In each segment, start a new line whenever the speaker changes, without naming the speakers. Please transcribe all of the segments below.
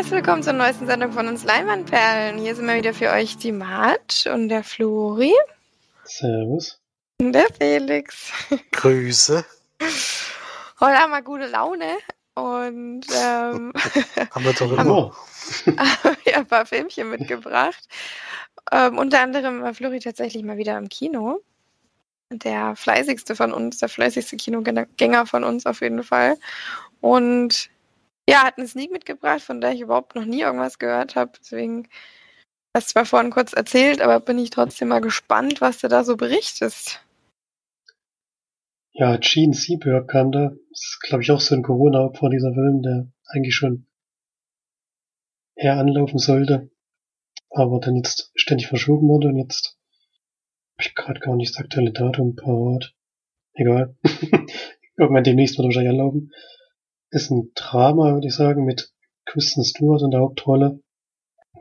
herzlich willkommen zur neuesten Sendung von uns Leinwandperlen. Hier sind wir wieder für euch die Mart und der Flori.
Servus.
Und der Felix.
Grüße.
Heute haben wir gute Laune und ähm,
haben wir doch
immer.
haben wir ein paar Filmchen mitgebracht. Ähm, unter anderem war Flori tatsächlich mal wieder im Kino. Der fleißigste von uns, der fleißigste Kinogänger von uns auf jeden Fall. Und ja, hat einen Sneak mitgebracht, von der ich überhaupt noch nie irgendwas gehört habe. Deswegen hast du zwar vorhin kurz erzählt, aber bin ich trotzdem mal gespannt, was du da so berichtest.
Ja, Gene Seberg kam da. Das ist, glaube ich, auch so ein Corona-Opfer dieser Film, der eigentlich schon eher anlaufen sollte, aber dann jetzt ständig verschoben wurde und jetzt habe ich gerade gar nicht das aktuelle Datum parat. Egal. Irgendwann demnächst wird er wahrscheinlich anlaufen. Ist ein Drama, würde ich sagen, mit Kristen Stewart in der Hauptrolle.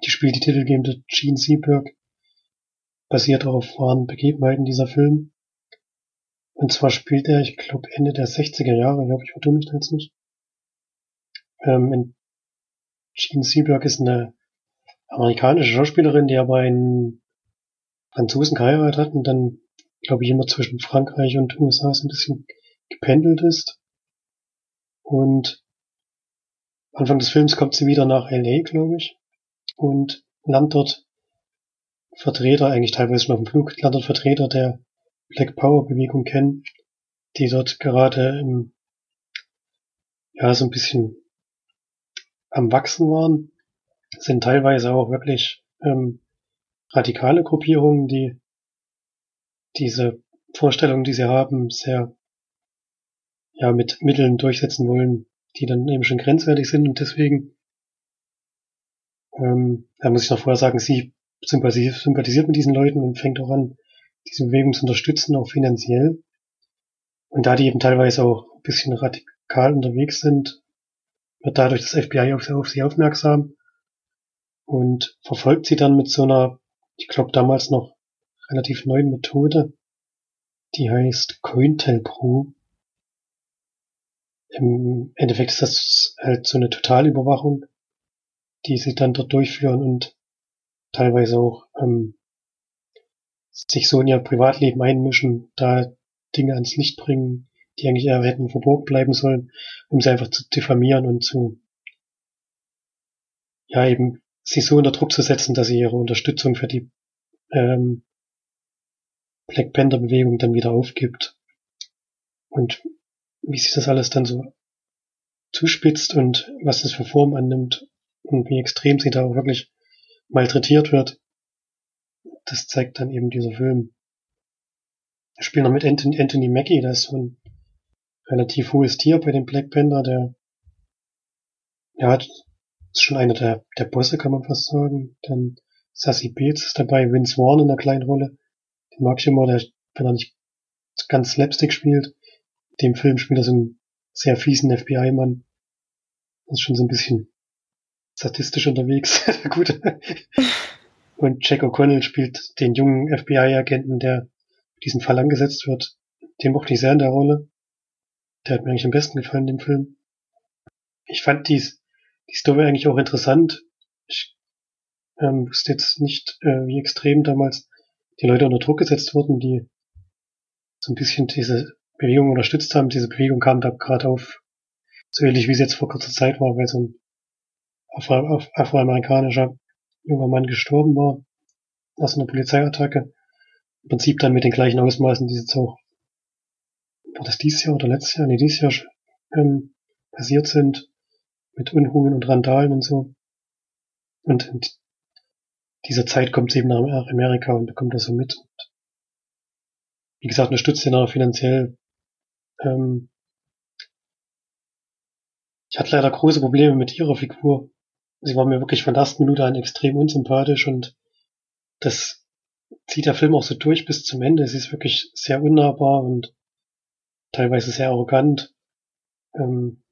Die spielt die titelgebende Gene Seberg. Basiert auf wahren Begebenheiten dieser Film. Und zwar spielt er, ich glaube, Ende der 60er Jahre, ich hoffe, ich vertue mich da jetzt nicht. Ähm, Gene Seberg ist eine amerikanische Schauspielerin, die aber einen Franzosen geheiratet hat und dann, glaube ich, immer zwischen Frankreich und USA so ein bisschen gependelt ist. Und Anfang des Films kommt sie wieder nach LA, glaube ich, und lernt dort Vertreter, eigentlich teilweise schon auf dem Flug, lernt dort Vertreter der Black Power Bewegung kennen, die dort gerade im, ja, so ein bisschen am Wachsen waren, sind teilweise auch wirklich ähm, radikale Gruppierungen, die diese Vorstellungen, die sie haben, sehr ja mit Mitteln durchsetzen wollen, die dann eben schon grenzwertig sind und deswegen ähm, da muss ich noch vorher sagen, sie sympathisiert, mit diesen Leuten und fängt auch an, diese Bewegung zu unterstützen, auch finanziell. Und da die eben teilweise auch ein bisschen radikal unterwegs sind, wird dadurch das FBI auf, auf sie aufmerksam und verfolgt sie dann mit so einer, ich glaube damals noch relativ neuen Methode, die heißt COINTELPRO. Im Endeffekt ist das halt so eine Totalüberwachung, die sie dann dort durchführen und teilweise auch ähm, sich so in ihr Privatleben einmischen, da Dinge ans Licht bringen, die eigentlich eher hätten verborgen bleiben sollen, um sie einfach zu diffamieren und zu, ja eben, sie so unter Druck zu setzen, dass sie ihre Unterstützung für die ähm, Black Panther Bewegung dann wieder aufgibt. Und wie sich das alles dann so zuspitzt und was das für Form annimmt und wie extrem sie da auch wirklich malträtiert wird, das zeigt dann eben dieser Film. Wir spielen noch mit Anthony, Mackie, der ist so ein relativ hohes Tier bei den Black Panther, der ja, ist schon einer der, der Bosse, kann man fast sagen. Dann Sassy Bates ist dabei, Vince Vaughn in einer kleinen Rolle. Den mag ich immer, der, wenn er nicht ganz Slapstick spielt, dem Film spielt er so einen sehr fiesen FBI-Mann. Das ist schon so ein bisschen statistisch unterwegs. Gut. Und Jack O'Connell spielt den jungen FBI-Agenten, der diesen Fall angesetzt wird. Den mochte ich sehr in der Rolle. Der hat mir eigentlich am besten gefallen, dem Film. Ich fand dies, die Story eigentlich auch interessant. Ich ähm, wusste jetzt nicht, äh, wie extrem damals die Leute unter Druck gesetzt wurden, die so ein bisschen diese Bewegung unterstützt haben. Diese Bewegung kam da gerade auf, so ähnlich wie es jetzt vor kurzer Zeit war, weil so ein Afro afroamerikanischer junger Mann gestorben war aus einer Polizeiattacke. Im Prinzip dann mit den gleichen Ausmaßen, die jetzt auch, war das dieses Jahr oder letztes Jahr, nee, dieses Jahr ähm, passiert sind, mit Unruhen und Randalen und so. Und in dieser Zeit kommt sie eben nach Amerika und bekommt das so mit. Und wie gesagt, unterstützt ihn auch finanziell. Ähm, ich hatte leider große Probleme mit ihrer Figur sie war mir wirklich von der ersten Minute an extrem unsympathisch und das zieht der Film auch so durch bis zum Ende. Sie ist wirklich sehr unnahbar und teilweise sehr arrogant. Ähm,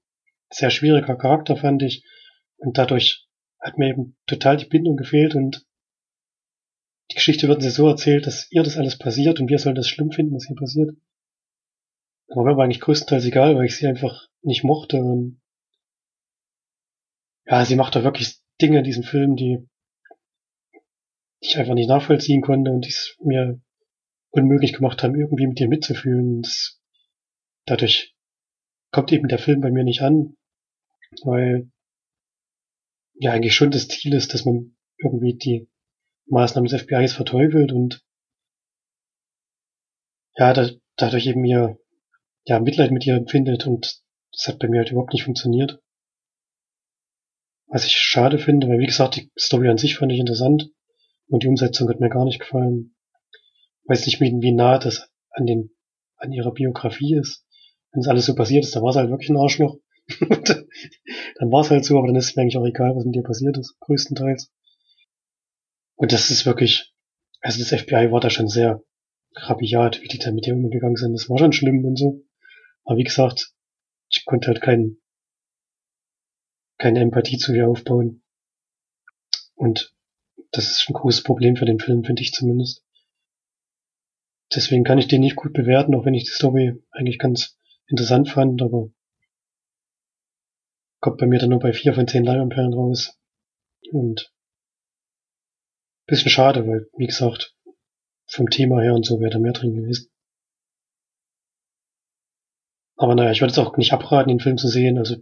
sehr schwieriger Charakter fand ich. Und dadurch hat mir eben total die Bindung gefehlt und die Geschichte wird sie so erzählt, dass ihr das alles passiert und wir sollen das schlimm finden, was hier passiert. Aber mir war eigentlich größtenteils egal, weil ich sie einfach nicht mochte und ja, sie macht da wirklich Dinge in diesem Film, die ich einfach nicht nachvollziehen konnte und die es mir unmöglich gemacht haben, irgendwie mit ihr mitzufühlen. Das, dadurch kommt eben der Film bei mir nicht an, weil ja eigentlich schon das Ziel ist, dass man irgendwie die Maßnahmen des FBIs verteufelt und ja, da, dadurch eben mir ja Mitleid mit ihr empfindet und das hat bei mir halt überhaupt nicht funktioniert. Was ich schade finde, weil wie gesagt, die Story an sich fand ich interessant und die Umsetzung hat mir gar nicht gefallen. Weiß nicht, wie nah das an den, an ihrer Biografie ist. Wenn es alles so passiert ist, dann war es halt wirklich ein Arschloch. dann war es halt so, aber dann ist es mir eigentlich auch egal, was mit dir passiert ist, größtenteils. Und das ist wirklich, also das FBI war da schon sehr rabiat, wie die da mit ihr umgegangen sind. Das war schon schlimm und so. Aber wie gesagt, ich konnte halt kein, keine Empathie zu ihr aufbauen. Und das ist ein großes Problem für den Film, finde ich zumindest. Deswegen kann ich den nicht gut bewerten, auch wenn ich die Story eigentlich ganz interessant fand, aber kommt bei mir dann nur bei vier von zehn Leihamperen raus. Und bisschen schade, weil, wie gesagt, vom Thema her und so wäre da mehr drin gewesen. Aber naja, ich würde es auch nicht abraten, den Film zu sehen. Also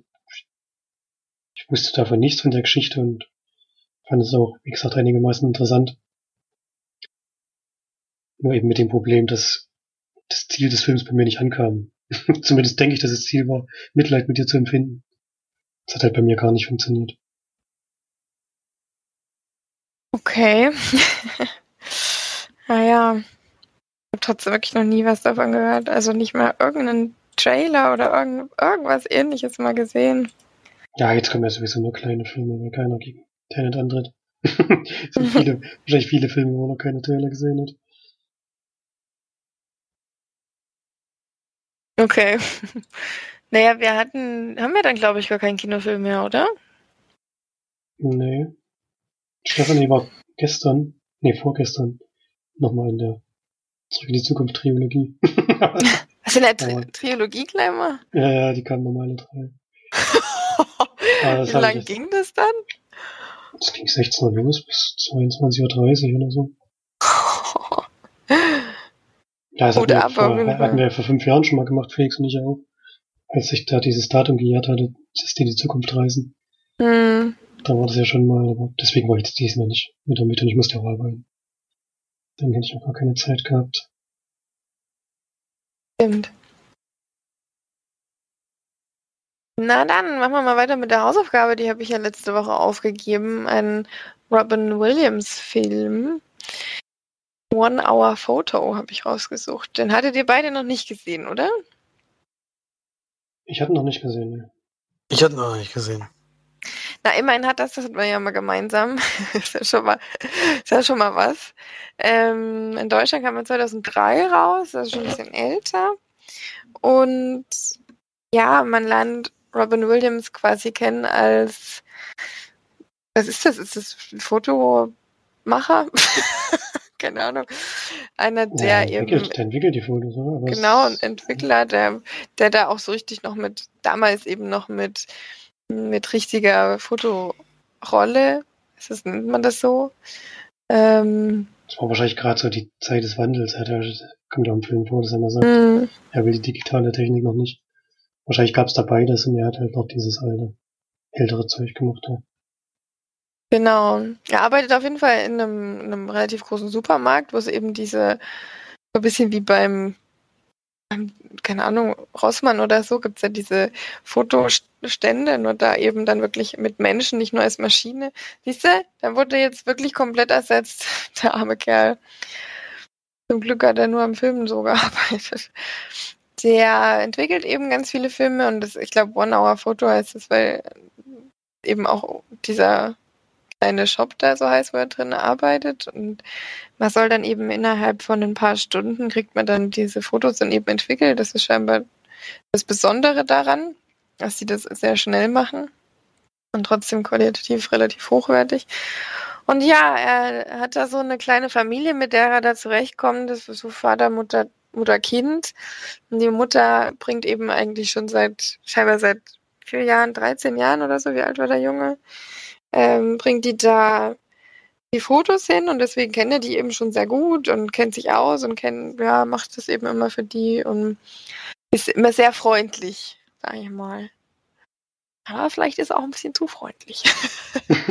ich wusste davon nichts von der Geschichte und fand es auch, wie gesagt, einigermaßen interessant. Nur eben mit dem Problem, dass das Ziel des Films bei mir nicht ankam. Zumindest denke ich, dass das Ziel war, Mitleid mit dir zu empfinden. Das hat halt bei mir gar nicht funktioniert.
Okay. naja. Ich habe trotzdem wirklich noch nie was davon gehört. Also nicht mal irgendeinen Trailer oder irgend, irgendwas ähnliches mal gesehen.
Ja, jetzt kommen ja sowieso nur kleine Filme, weil keiner gegen Tenet antritt. es viele, wahrscheinlich viele Filme, wo man noch keine Trailer gesehen hat.
Okay. naja, wir hatten, haben wir dann glaube ich gar keinen Kinofilm mehr, oder?
Nee. Stephanie war gestern, nee, vorgestern, nochmal in der Zurück in die Zukunft Trilogie.
Was in der Tri Aber, Trilogie gleich mal?
Ja, ja, die kamen normale drei.
Wie lange ging das dann?
Das ging 16 Uhr los bis 22.30 Uhr oder so. ja, das hatten wir, vor, hatten wir vor fünf Jahren schon mal gemacht, Felix und ich auch. Als ich da dieses Datum gejährt hatte, dass die in die Zukunft reisen. Hm. Da war das ja schon mal, aber deswegen war ich das diesmal nicht mit und ich musste auch arbeiten. Dann hätte ich auch gar keine Zeit gehabt.
Stimmt. Na dann, machen wir mal weiter mit der Hausaufgabe. Die habe ich ja letzte Woche aufgegeben. Ein Robin Williams-Film. One Hour Photo habe ich rausgesucht. Den hattet ihr beide noch nicht gesehen, oder?
Ich hatte noch nicht gesehen, ne.
Ich hatte noch nicht gesehen.
Na, immerhin hat das, das hat man ja mal gemeinsam. ist, ja schon mal, ist ja schon mal was. Ähm, in Deutschland kam er 2003 raus, das ist schon ein bisschen älter. Und ja, man lernt Robin Williams quasi kennen als, was ist das? Ist das ein Fotomacher? Keine Ahnung. Einer, der
ja, entwickelt, eben. Der entwickelt die Fotos, oder?
Was genau, ein Entwickler, der, der da auch so richtig noch mit, damals eben noch mit, mit richtiger Fotorolle, ist das, nennt man das so? Ähm,
das war wahrscheinlich gerade so die Zeit des Wandels. Er kommt ja im Film vor, dass er mal sagt, mm. er will die digitale Technik noch nicht. Wahrscheinlich gab es da beides und er hat halt noch dieses alte, ältere Zeug gemacht. Ja.
Genau. Er arbeitet auf jeden Fall in einem, in einem relativ großen Supermarkt, wo es eben diese, so ein bisschen wie beim, keine Ahnung, Rossmann oder so, gibt es ja diese Fotostände, nur da eben dann wirklich mit Menschen, nicht nur als Maschine. Siehst du, da wurde jetzt wirklich komplett ersetzt, der arme Kerl. Zum Glück hat er nur am Filmen so gearbeitet. Der entwickelt eben ganz viele Filme und das, ich glaube, One Hour Photo heißt es, weil eben auch dieser kleine Shop da so heißt, wo er drin arbeitet. Und man soll dann eben innerhalb von ein paar Stunden kriegt man dann diese Fotos dann eben entwickelt. Das ist scheinbar das Besondere daran, dass sie das sehr schnell machen und trotzdem qualitativ relativ hochwertig. Und ja, er hat da so eine kleine Familie, mit der er da zurechtkommt. Das ist so Vater, Mutter, Mutter, Kind. Und die Mutter bringt eben eigentlich schon seit, scheinbar seit vier Jahren, 13 Jahren oder so, wie alt war der Junge, ähm, bringt die da die Fotos hin und deswegen kennt er die eben schon sehr gut und kennt sich aus und kennt, ja, macht das eben immer für die und ist immer sehr freundlich, sag ich mal. Aber vielleicht ist er auch ein bisschen zu freundlich.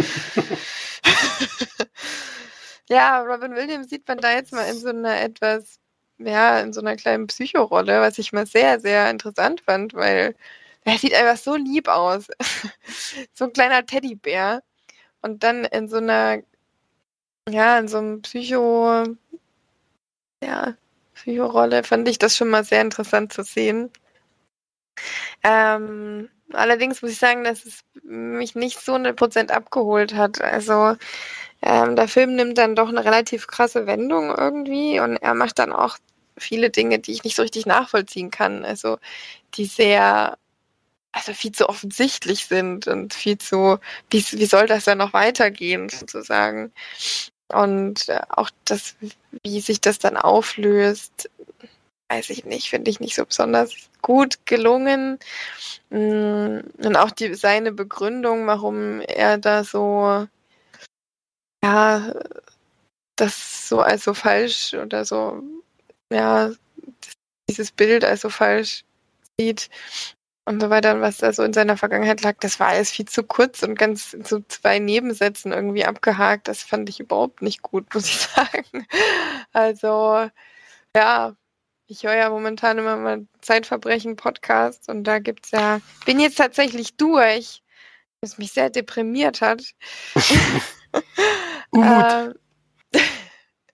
ja, Robin Williams sieht man da jetzt mal in so einer etwas, ja, in so einer kleinen Psychorolle, was ich mal sehr, sehr interessant fand, weil er sieht einfach so lieb aus. so ein kleiner Teddybär. Und dann in so einer, ja, in so einem Psycho, ja, Psychorolle fand ich das schon mal sehr interessant zu sehen. Ähm, allerdings muss ich sagen, dass es mich nicht so 100% abgeholt hat. Also ähm, der Film nimmt dann doch eine relativ krasse Wendung irgendwie und er macht dann auch viele Dinge, die ich nicht so richtig nachvollziehen kann. Also die sehr, also viel zu offensichtlich sind und viel zu, wie, wie soll das dann noch weitergehen sozusagen. Und äh, auch das, wie sich das dann auflöst, weiß ich nicht, finde ich nicht so besonders gut gelungen. Mm, und auch die, seine Begründung, warum er da so, ja, das so also falsch oder so, ja, dieses Bild also falsch sieht und so weiter, was da so in seiner Vergangenheit lag, das war alles viel zu kurz und ganz zu zwei Nebensätzen irgendwie abgehakt. Das fand ich überhaupt nicht gut, muss ich sagen. Also, ja, ich höre ja momentan immer mal Zeitverbrechen-Podcast und da gibt's ja, bin jetzt tatsächlich durch, was mich sehr deprimiert hat.
Gut.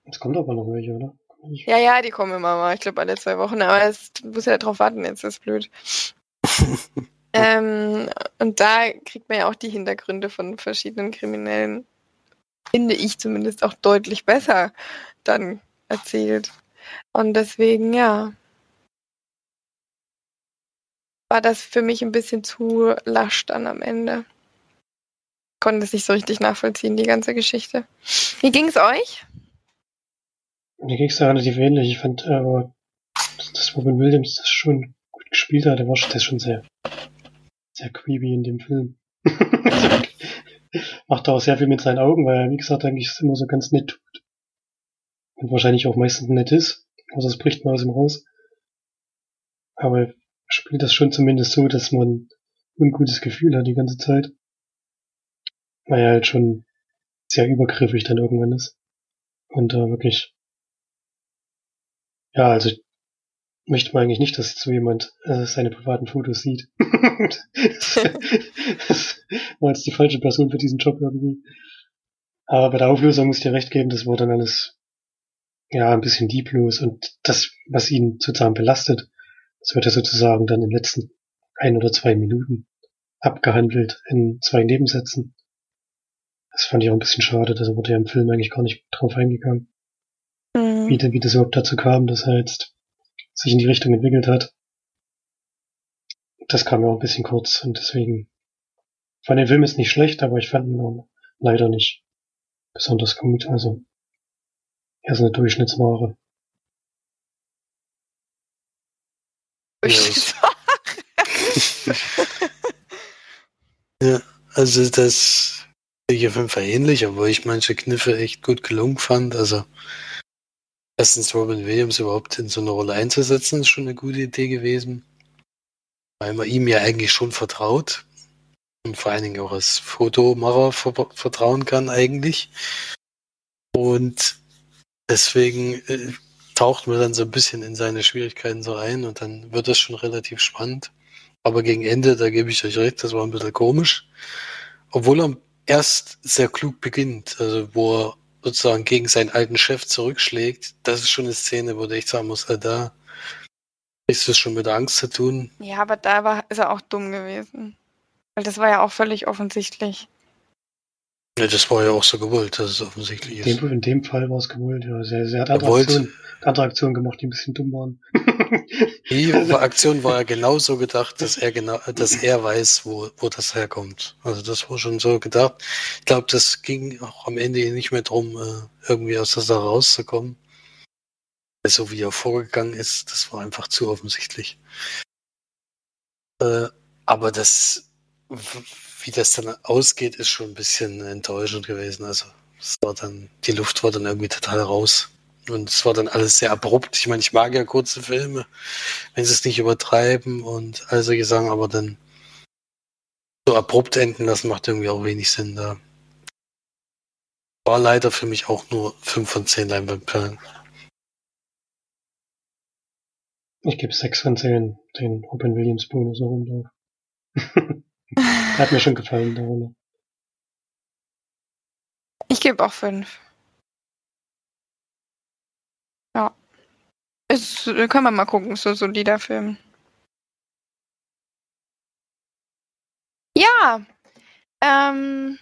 Es kommt aber noch welche, oder?
Ja, ja, die kommen immer mal. Ich glaube alle zwei Wochen, aber es muss ja drauf warten, jetzt ist blöd. ähm, und da kriegt man ja auch die Hintergründe von verschiedenen Kriminellen, finde ich zumindest auch deutlich besser dann erzählt. Und deswegen, ja, war das für mich ein bisschen zu lasch dann am Ende. Konnte es nicht so richtig nachvollziehen, die ganze Geschichte. Wie ging es euch?
Mir ging es da relativ ähnlich. Ich fand aber, äh, dass Robin Williams das schon gut gespielt hat. Der war das schon sehr, sehr creepy in dem Film. Macht auch sehr viel mit seinen Augen, weil er, wie gesagt, eigentlich immer so ganz nett tut und wahrscheinlich auch meistens nett ist, außer es bricht mal aus ihm raus. Aber spielt das schon zumindest so, dass man ein gutes Gefühl hat die ganze Zeit. Weil er halt schon sehr übergriffig dann irgendwann ist. Und da äh, wirklich, ja, also möchte man eigentlich nicht, dass so jemand äh, seine privaten Fotos sieht. das war jetzt die falsche Person für diesen Job irgendwie. Aber bei der Auflösung muss ich dir recht geben, das war dann alles ja, ein bisschen lieblos und das, was ihn sozusagen belastet, das wird ja sozusagen dann in den letzten ein oder zwei Minuten abgehandelt in zwei Nebensätzen. Das fand ich auch ein bisschen schade, da wurde ja im Film eigentlich gar nicht drauf eingegangen. Mhm. Wie, wie das überhaupt dazu kam, dass er jetzt sich in die Richtung entwickelt hat. Das kam ja auch ein bisschen kurz und deswegen fand den Film ist nicht schlecht, aber ich fand ihn auch leider nicht besonders gut. Also er ist eine Durchschnittsware.
ja, also das ich auf jeden Fall ähnlich, obwohl ich manche Kniffe echt gut gelungen fand. Also erstens Robin Williams überhaupt in so eine Rolle einzusetzen, ist schon eine gute Idee gewesen. Weil man ihm ja eigentlich schon vertraut. Und vor allen Dingen auch als Fotomacher vertrauen kann eigentlich. Und deswegen äh, taucht man dann so ein bisschen in seine Schwierigkeiten so ein und dann wird das schon relativ spannend. Aber gegen Ende, da gebe ich euch recht, das war ein bisschen komisch. Obwohl er erst sehr klug beginnt, also wo er sozusagen gegen seinen alten Chef zurückschlägt, das ist schon eine Szene, wo ich sagen muss, äh, da ist es schon mit Angst zu tun.
Ja, aber da war, ist er auch dumm gewesen. Weil das war ja auch völlig offensichtlich.
Ja, das war ja auch so gewollt, dass es offensichtlich
ist. In dem, in dem Fall war es gewollt, ja. Sie, sie hat andere, Aktionen, andere Aktionen gemacht, die ein bisschen dumm waren.
Die Aktion war ja genauso gedacht, dass er genau, dass er weiß, wo, wo das herkommt. Also das war schon so gedacht. Ich glaube, das ging auch am Ende nicht mehr drum, äh, irgendwie aus der Sache rauszukommen. So wie er vorgegangen ist, das war einfach zu offensichtlich. Äh, aber das wie das dann ausgeht, ist schon ein bisschen enttäuschend gewesen. Also es war dann, die Luft war dann irgendwie total raus. Und es war dann alles sehr abrupt. Ich meine, ich mag ja kurze Filme, wenn sie es nicht übertreiben und all solche Sachen, aber dann so abrupt enden lassen macht irgendwie auch wenig Sinn da. War leider für mich auch nur 5 von 10 Leinwandperlen.
Ich gebe 6 von 10 den Robin Williams Bonus noch drauf. Hat mir schon gefallen, der Rolle.
Ich gebe auch 5. Ja. Es, können wir mal gucken, so solider Film. Ja. Ähm,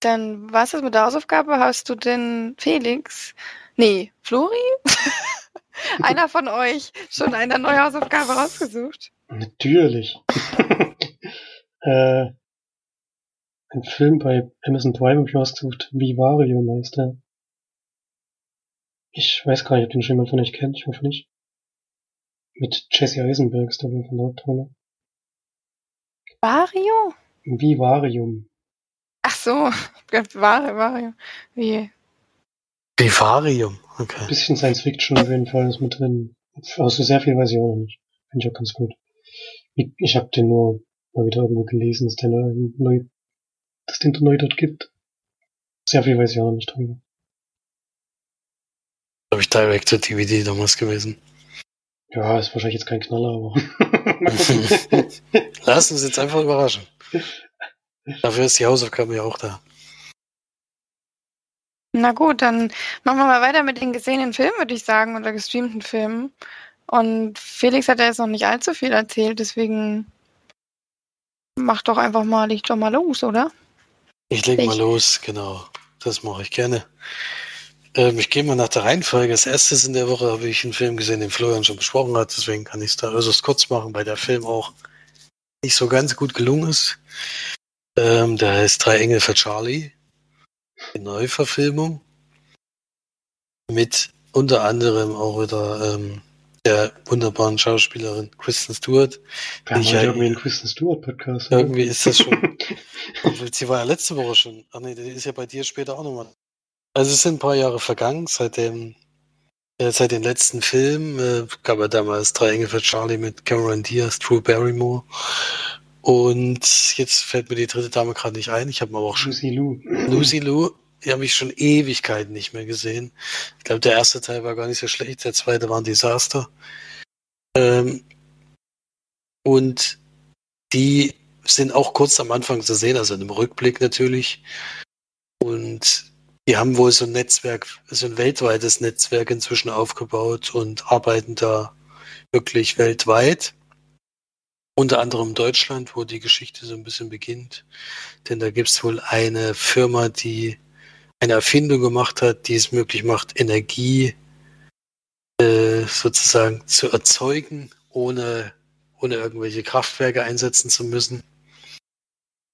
dann war es das mit der Hausaufgabe. Hast du denn Felix? Nee, Flori? Einer von euch schon eine neue Hausaufgabe rausgesucht?
Natürlich. äh, ein Film bei Amazon Prime ich rausgesucht. Vivario heißt der. Ich weiß gar nicht, ob den schon jemand von euch kennt. Ich hoffe nicht. Mit Jesse Eisenberg ist der wohl von der Hauptrolle.
Vario?
Vivarium.
Ach so, Vario. Wie?
Vivarium, okay.
Bisschen Science Fiction auf jeden Fall ist mit drin. Also sehr viel weiß ich auch noch nicht. Finde ich auch ganz gut. Ich, ich habe den nur mal wieder irgendwo gelesen, dass, der neu, dass den neu dort gibt. Sehr viel weiß ich auch noch nicht drüber.
Habe ich Direct to DVD damals gewesen.
Ja, ist wahrscheinlich jetzt kein Knaller, aber.
Lass uns jetzt einfach überraschen. Dafür ist die Hausaufgabe ja auch da.
Na gut, dann machen wir mal weiter mit den gesehenen Filmen, würde ich sagen, oder gestreamten Filmen. Und Felix hat ja jetzt noch nicht allzu viel erzählt, deswegen mach doch einfach mal, leg doch mal los, oder?
Ich leg ich. mal los, genau. Das mache ich gerne. Ähm, ich gehe mal nach der Reihenfolge. Als erstes in der Woche habe ich einen Film gesehen, den Florian schon besprochen hat, deswegen kann ich es da äußerst kurz machen, weil der Film auch nicht so ganz gut gelungen ist. Ähm, der heißt Drei Engel für Charlie. Die Neuverfilmung. Mit unter anderem auch wieder ähm, der wunderbaren Schauspielerin Kristen Stewart.
Wir haben heute ja, irgendwie einen Kristen Stewart Podcast.
Irgendwie oder? ist das schon. sie war ja letzte Woche schon. Ach nee, die ist ja bei dir später auch nochmal. Also es sind ein paar Jahre vergangen, seit dem, äh, seit den letzten Film. Äh, gab er damals drei Engel für Charlie mit Cameron Diaz, Drew Barrymore. Und jetzt fällt mir die dritte Dame gerade nicht ein. Ich habe aber auch schon.
Lucy Lou.
Lucy Lou. Die habe ich schon Ewigkeiten nicht mehr gesehen. Ich glaube, der erste Teil war gar nicht so schlecht, der zweite war ein Desaster. Ähm, und die sind auch kurz am Anfang zu sehen, also einem Rückblick natürlich. Und die haben wohl so ein Netzwerk, so ein weltweites Netzwerk inzwischen aufgebaut und arbeiten da wirklich weltweit. Unter anderem Deutschland, wo die Geschichte so ein bisschen beginnt. Denn da gibt es wohl eine Firma, die eine Erfindung gemacht hat, die es möglich macht, Energie äh, sozusagen zu erzeugen, ohne, ohne irgendwelche Kraftwerke einsetzen zu müssen.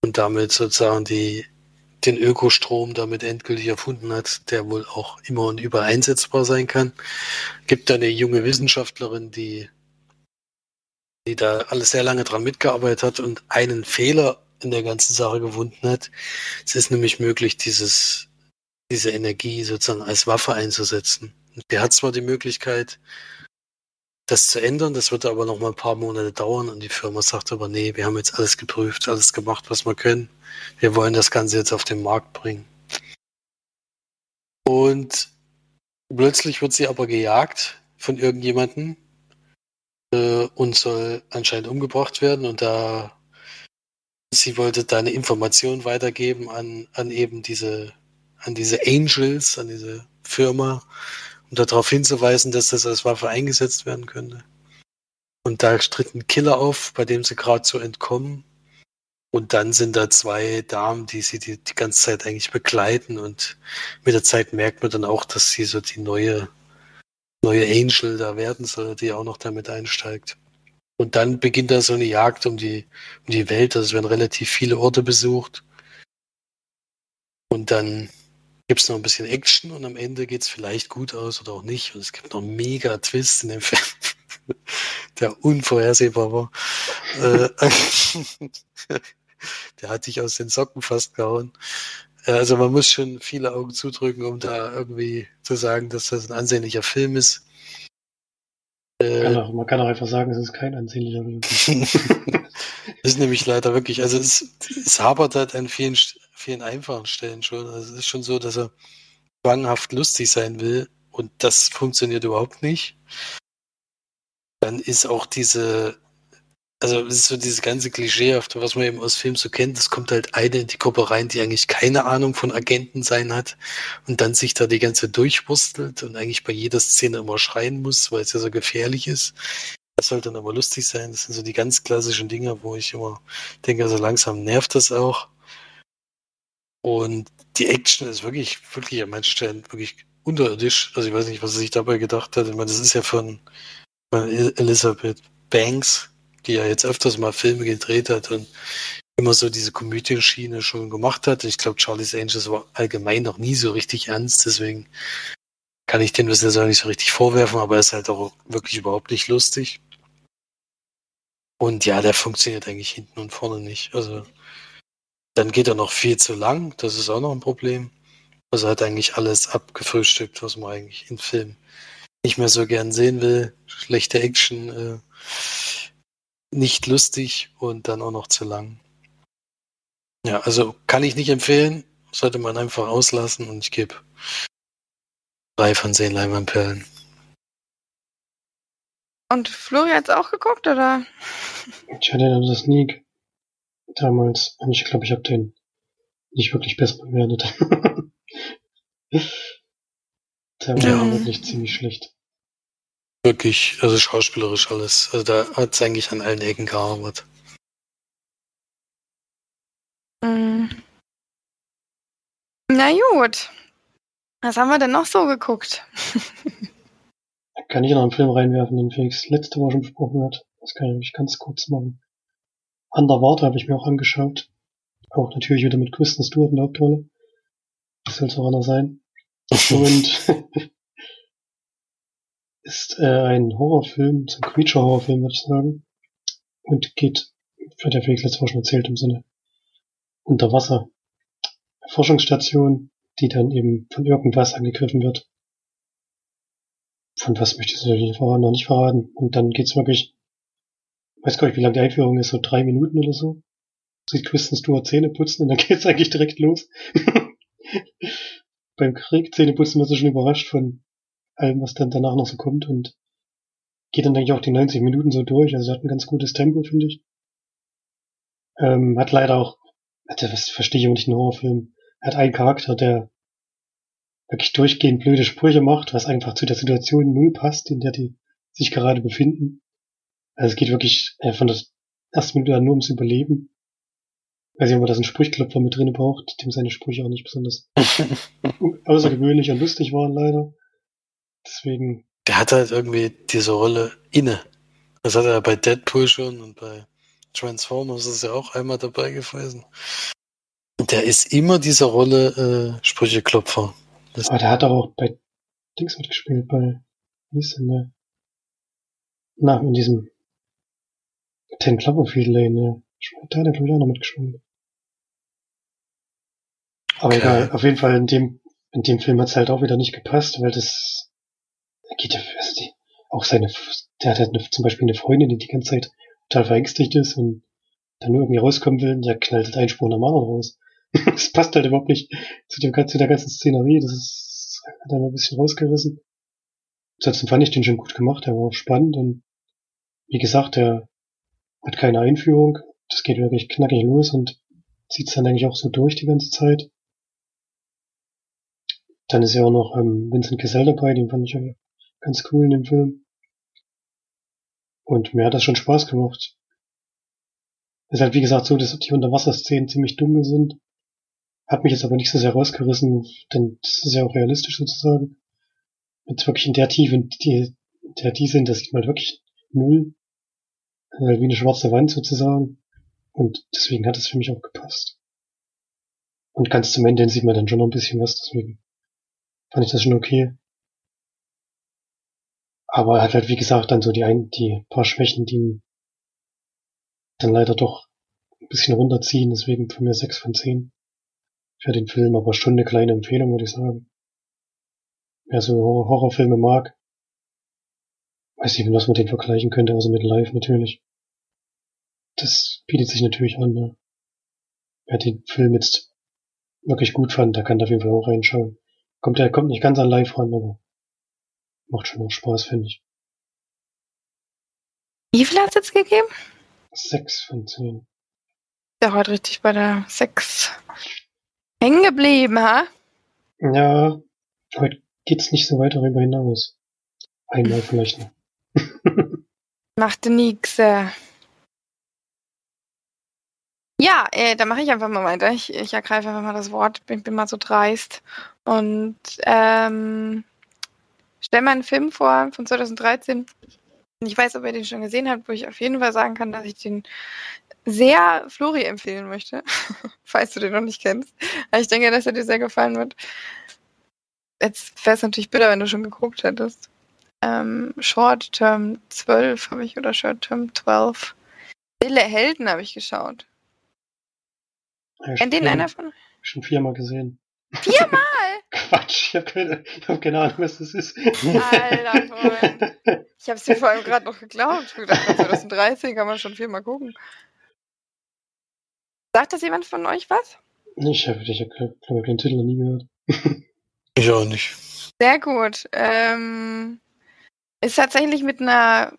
Und damit sozusagen die den Ökostrom damit endgültig erfunden hat, der wohl auch immer und überall einsetzbar sein kann. Gibt da eine junge Wissenschaftlerin, die, die da alles sehr lange dran mitgearbeitet hat und einen Fehler in der ganzen Sache gefunden hat. Es ist nämlich möglich, dieses, diese Energie sozusagen als Waffe einzusetzen. Der hat zwar die Möglichkeit, das zu ändern. Das wird aber noch mal ein paar Monate dauern und die Firma sagt aber, nee, wir haben jetzt alles geprüft, alles gemacht, was wir können. Wir wollen das Ganze jetzt auf den Markt bringen. Und plötzlich wird sie aber gejagt von irgendjemandem äh, und soll anscheinend umgebracht werden und da sie wollte da eine Information weitergeben an, an eben diese, an diese Angels, an diese Firma um darauf hinzuweisen, dass das als Waffe eingesetzt werden könnte. Und da tritt ein Killer auf, bei dem sie gerade so entkommen. Und dann sind da zwei Damen, die sie die, die ganze Zeit eigentlich begleiten. Und mit der Zeit merkt man dann auch, dass sie so die neue, neue Angel da werden soll, die auch noch damit einsteigt. Und dann beginnt da so eine Jagd um die, um die Welt. Also es werden relativ viele Orte besucht. Und dann gibt es noch ein bisschen Action und am Ende geht es vielleicht gut aus oder auch nicht. Und es gibt noch einen mega Twist in dem Film, der unvorhersehbar war. Äh, der hat dich aus den Socken fast gehauen. Äh, also man muss schon viele Augen zudrücken, um da irgendwie zu sagen, dass das ein ansehnlicher Film ist.
Äh, kann auch, man kann auch einfach sagen, es ist kein ansehnlicher Film.
ist nämlich leider wirklich, also es, es hapert halt an vielen, vielen einfachen Stellen schon. Also es ist schon so, dass er zwanghaft lustig sein will und das funktioniert überhaupt nicht. Dann ist auch diese also es ist so dieses ganze Klischeehafte, was man eben aus Filmen so kennt. Es kommt halt eine in die Gruppe rein, die eigentlich keine Ahnung von Agenten sein hat und dann sich da die ganze durchwurstelt und eigentlich bei jeder Szene immer schreien muss, weil es ja so gefährlich ist. Das soll dann aber lustig sein. Das sind so die ganz klassischen Dinge, wo ich immer denke, also langsam nervt das auch. Und die Action ist wirklich, wirklich an manchen Stellen wirklich unterirdisch. Also ich weiß nicht, was er sich dabei gedacht hat. Ich meine, das ist ja von, Elizabeth Banks, die ja jetzt öfters mal Filme gedreht hat und immer so diese Komödienschiene schon gemacht hat. Ich glaube, Charlie's Angels war allgemein noch nie so richtig ernst, deswegen kann ich den Wissen jetzt auch nicht so richtig vorwerfen, aber er ist halt auch wirklich überhaupt nicht lustig. Und ja, der funktioniert eigentlich hinten und vorne nicht. Also dann geht er noch viel zu lang, das ist auch noch ein Problem. Also hat eigentlich alles abgefrühstückt, was man eigentlich in Filmen nicht mehr so gern sehen will. Schlechte Action, äh, nicht lustig und dann auch noch zu lang. Ja, also kann ich nicht empfehlen, sollte man einfach auslassen und ich gebe drei von zehn Leinwandperlen.
Und Florian hat's auch geguckt, oder?
Ich hatte das Sneak damals und ich glaube, ich habe den nicht wirklich besser bewertet. Der war ja. wirklich ziemlich schlecht
wirklich, also schauspielerisch alles. Also da hat es eigentlich an allen Ecken gearbeitet.
Mm. Na gut. Was haben wir denn noch so geguckt?
kann ich noch einen Film reinwerfen, den Felix letzte Woche schon besprochen hat. Das kann ich ganz kurz machen. Underwater habe ich mir auch angeschaut. Auch natürlich wieder mit Kristen Stewart in der Hauptrolle. Das soll auch einer sein. Und ist äh, ein Horrorfilm, so ein Creature-Horrorfilm, würde ich sagen. Und geht, wird der Felix letztes Mal schon erzählt, im Sinne unter Wasser. Forschungsstation, die dann eben von irgendwas angegriffen wird. Von was möchte ich natürlich noch nicht verraten. Und dann geht's wirklich, weiß gar nicht, wie lange die Einführung ist, so drei Minuten oder so. Sieht Kristen Stewart Zähne putzen und dann geht's eigentlich direkt los. Beim Krieg Zähneputzen wird sie schon überrascht von allem, was dann danach noch so kommt und geht dann eigentlich auch die 90 Minuten so durch. Also hat ein ganz gutes Tempo, finde ich. Ähm, hat leider auch, das verstehe ich auch nicht in Horrorfilm, hat einen Charakter, der wirklich durchgehend blöde Sprüche macht, was einfach zu der Situation null passt, in der die sich gerade befinden. Also es geht wirklich äh, von der ersten Minute an nur ums Überleben. Weiß nicht, ob man das einen Sprüchklopfer mit drin braucht, dem seine Sprüche auch nicht besonders außergewöhnlich und lustig waren, leider. Deswegen.
Der hat halt irgendwie diese Rolle inne. Das hat er bei Deadpool schon und bei Transformers ist er auch einmal dabei gewesen. Der ist immer diese Rolle äh, Sprücheklopfer.
Das Aber der hat auch bei Dings mitgespielt, bei wie ist denn der? Na, in diesem Ten Cloverfield Lane, ja. Da hat er, glaube ich, auch noch mitgespielt. Aber okay. egal, auf jeden Fall in dem, in dem Film hat's halt auch wieder nicht gepasst, weil das geht ja, also die, auch seine, der hat halt eine, zum Beispiel eine Freundin, die die ganze Zeit total verängstigt ist und dann nur irgendwie rauskommen will, der knallt halt einen Spruch nach dem anderen raus. das passt halt überhaupt nicht zu, dem, zu der ganzen Szenerie, das ist, hat er mal ein bisschen rausgerissen. Ansonsten fand ich den schon gut gemacht, der war auch spannend und wie gesagt, der hat keine Einführung, das geht wirklich knackig los und zieht dann eigentlich auch so durch die ganze Zeit. Dann ist ja auch noch ähm, Vincent Cassell dabei, den fand ich ja ganz cool in dem Film. Und mir hat das schon Spaß gemacht. Ist halt wie gesagt so, dass die Unterwasserszenen ziemlich dumm sind. Hat mich jetzt aber nicht so sehr rausgerissen, denn das ist ja auch realistisch sozusagen. Jetzt wirklich in der Tiefe, in der die sind, das sieht man halt wirklich null. Also wie eine schwarze Wand sozusagen. Und deswegen hat es für mich auch gepasst. Und ganz zum Ende sieht man dann schon noch ein bisschen was, deswegen fand ich das schon okay. Aber er hat halt, wie gesagt, dann so die, ein, die paar Schwächen, die dann leider doch ein bisschen runterziehen, deswegen von mir 6 von 10 für den Film, aber schon eine kleine Empfehlung, würde ich sagen. Wer so Horrorfilme mag, weiß nicht, was man den vergleichen könnte, außer mit Live natürlich. Das bietet sich natürlich an, ne? Wer den Film jetzt wirklich gut fand, der kann da auf jeden Fall auch reinschauen. Kommt, der kommt nicht ganz an Live ran, aber macht schon auch Spaß, finde ich.
Wie viel hat es jetzt gegeben?
Sechs von zehn.
Der heute richtig bei der sechs hängen geblieben, ha?
Ja, heute geht's nicht so weit darüber hinaus. Einmal vielleicht noch.
Machte nix. Äh. Ja, äh, da mache ich einfach mal weiter. Ich, ich ergreife einfach mal das Wort. Bin, bin mal so dreist. Und ähm, stell mal einen Film vor von 2013. Ich weiß, ob ihr den schon gesehen habt, wo ich auf jeden Fall sagen kann, dass ich den sehr Flori empfehlen möchte, falls du den noch nicht kennst. Aber ich denke, dass er dir sehr gefallen wird. Jetzt wäre es natürlich bitter, wenn du schon geguckt hättest. Ähm, Short Term 12 habe ich oder Short Term 12. Stille Helden habe ich geschaut.
Ja,
Kennt den
schon-
einer von?
Schon viermal gesehen.
Viermal?
Quatsch, ich habe keine, ich hab keine Ahnung, was das ist.
Alter Freund. Ich habe es dir vor allem gerade noch geglaubt. Ich gedacht, 2013 kann man schon viermal gucken. Sagt das jemand von euch was?
Ich habe ich hab, glaube ich, den Titel noch nie gehört.
Ich auch nicht.
Sehr gut. Ähm, ist tatsächlich mit einer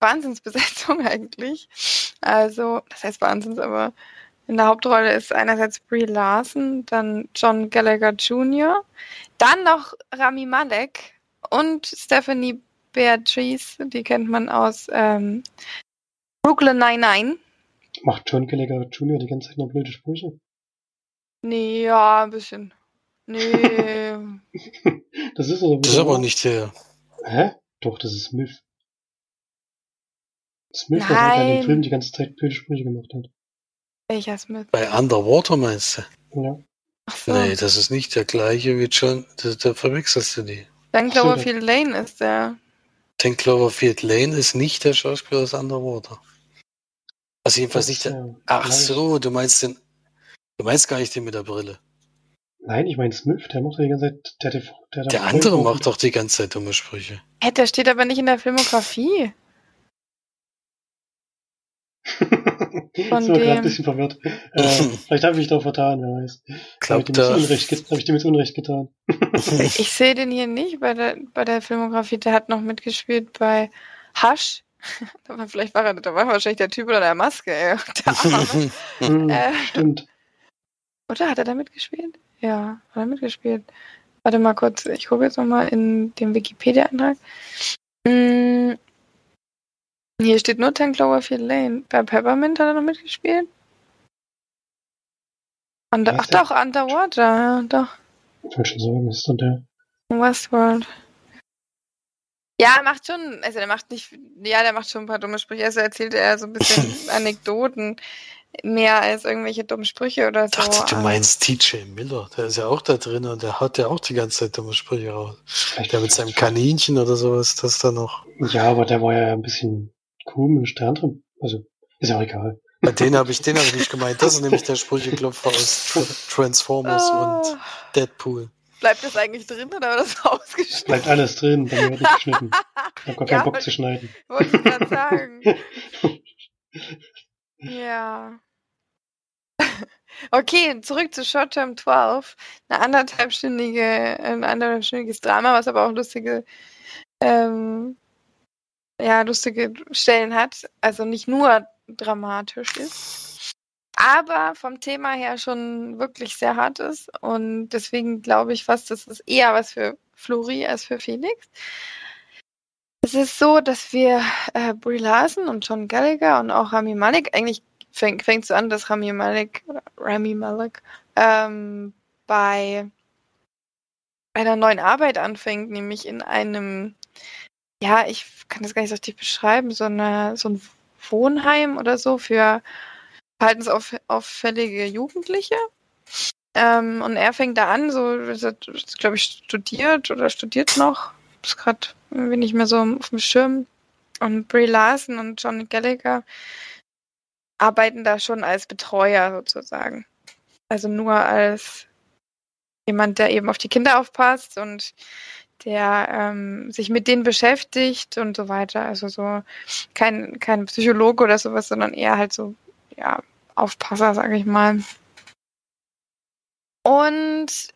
Wahnsinnsbesetzung eigentlich. Also, das heißt Wahnsinns, aber in der Hauptrolle ist einerseits Brie Larson, dann John Gallagher Jr., dann noch Rami Malek und Stephanie Beatrice, die kennt man aus ähm, Brooklyn 99.
Macht John Gallagher Jr. die ganze Zeit noch blöde Sprüche?
Nee, ja, ein bisschen. Nee.
Das ist aber
Das ist aber nicht der.
Hä? Doch, das ist Smith. Smith, der sogar in dem Film die ganze Zeit blöde Sprüche gemacht hat.
Welcher Smith?
Bei Underwater meinst du?
Ja.
Ach so.
Nee, das ist nicht der gleiche wie John. Da, da verwechselst du die.
Dann
so,
Cloverfield Lane ist der.
Ten Cloverfield Lane ist nicht der Schauspieler aus Underwater. Also jedenfalls nicht der.
ja,
Ach
gleich.
so, du meinst den. Du meinst gar nicht den mit der Brille.
Nein, ich meine Smith, der macht ja die ganze Zeit, der, der, der,
Der andere macht doch die ganze Zeit dumme Sprüche.
Hä, der steht aber nicht in der Filmografie.
Ich bin gerade ein bisschen verwirrt. Äh, vielleicht habe ich mich doch vertan, wer weiß. Habe ich, dem jetzt
da.
Unrecht, hab ich dem jetzt Unrecht getan.
Ich sehe den hier nicht bei der, bei der Filmografie. Der hat noch mitgespielt bei Hush. Da war- Vielleicht war er, da war wahrscheinlich der Typ unter der Maske, ey. Der Arme.
Hm,
Äh.
Stimmt.
Oder hat er da mitgespielt? Ja, hat er mitgespielt. Warte mal kurz, ich gucke jetzt nochmal in den Wikipedia-Eintrag. Mm, hier steht nur Ten Cloverfield Lane. Bei Peppermint hat er noch mitgespielt. Under, ach
der?
doch, Underwater, ja, doch.
Ich wollte schon sagen, das ist doch der.
Westworld. Ja, er macht schon, also der macht nicht, ja, der macht schon ein paar dumme Sprüche. Also erzählt er so ein bisschen Anekdoten, mehr als irgendwelche dummen Sprüche oder
Ich
so.
dachte, du
aber-
meinst TJ Miller. Der ist ja auch da drin und der hat ja auch die ganze Zeit dumme Sprüche raus.
Vielleicht,
Der mit seinem Kaninchen oder sowas, das da noch.
Ja, aber der war ja ein bisschen komisch. Der andere, also, ist ja auch egal.
Bei den habe ich, den habe ich nicht gemeint. Das ist nämlich der Sprücheklopfer aus Tra- Transformers
Ah,
und Deadpool.
Bleibt das eigentlich drin oder wird das ausgeschnitten?
Bleibt alles drin, mir wird nicht geschnitten. Ich habe gar keinen
Ja,
Bock zu schneiden.
Wollte ich gerade sagen. Ja. Okay, zurück zu Short Term 12. Eine anderthalbstündige, ein anderthalbstündiges Drama, was aber auch lustige, ähm, ja, lustige Stellen hat. Also nicht nur dramatisch ist. Aber vom Thema her schon wirklich sehr hart ist. Und deswegen glaube ich fast, das ist eher was für Flori als für Felix. Es ist so, dass wir äh, Brie Larson und John Gallagher und auch Rami Malek, eigentlich fängt fängt so an, dass Rami Malek, Rami Malek, ähm, bei einer neuen Arbeit anfängt, nämlich in einem, ja, ich kann das gar nicht so richtig beschreiben, so, eine, so ein Wohnheim oder so für verhaltensauffällige Jugendliche. Ähm, und er fängt da an, so, glaube ich, studiert oder studiert noch. Ist gerade irgendwie nicht mehr so auf dem Schirm. Und Brie Larson und John Gallagher arbeiten da schon als Betreuer sozusagen. Also nur als jemand, der eben auf die Kinder aufpasst und der ähm, sich mit denen beschäftigt und so weiter. Also so kein, kein Psychologe oder sowas, sondern eher halt so, ja, Aufpasser, sage ich mal. Und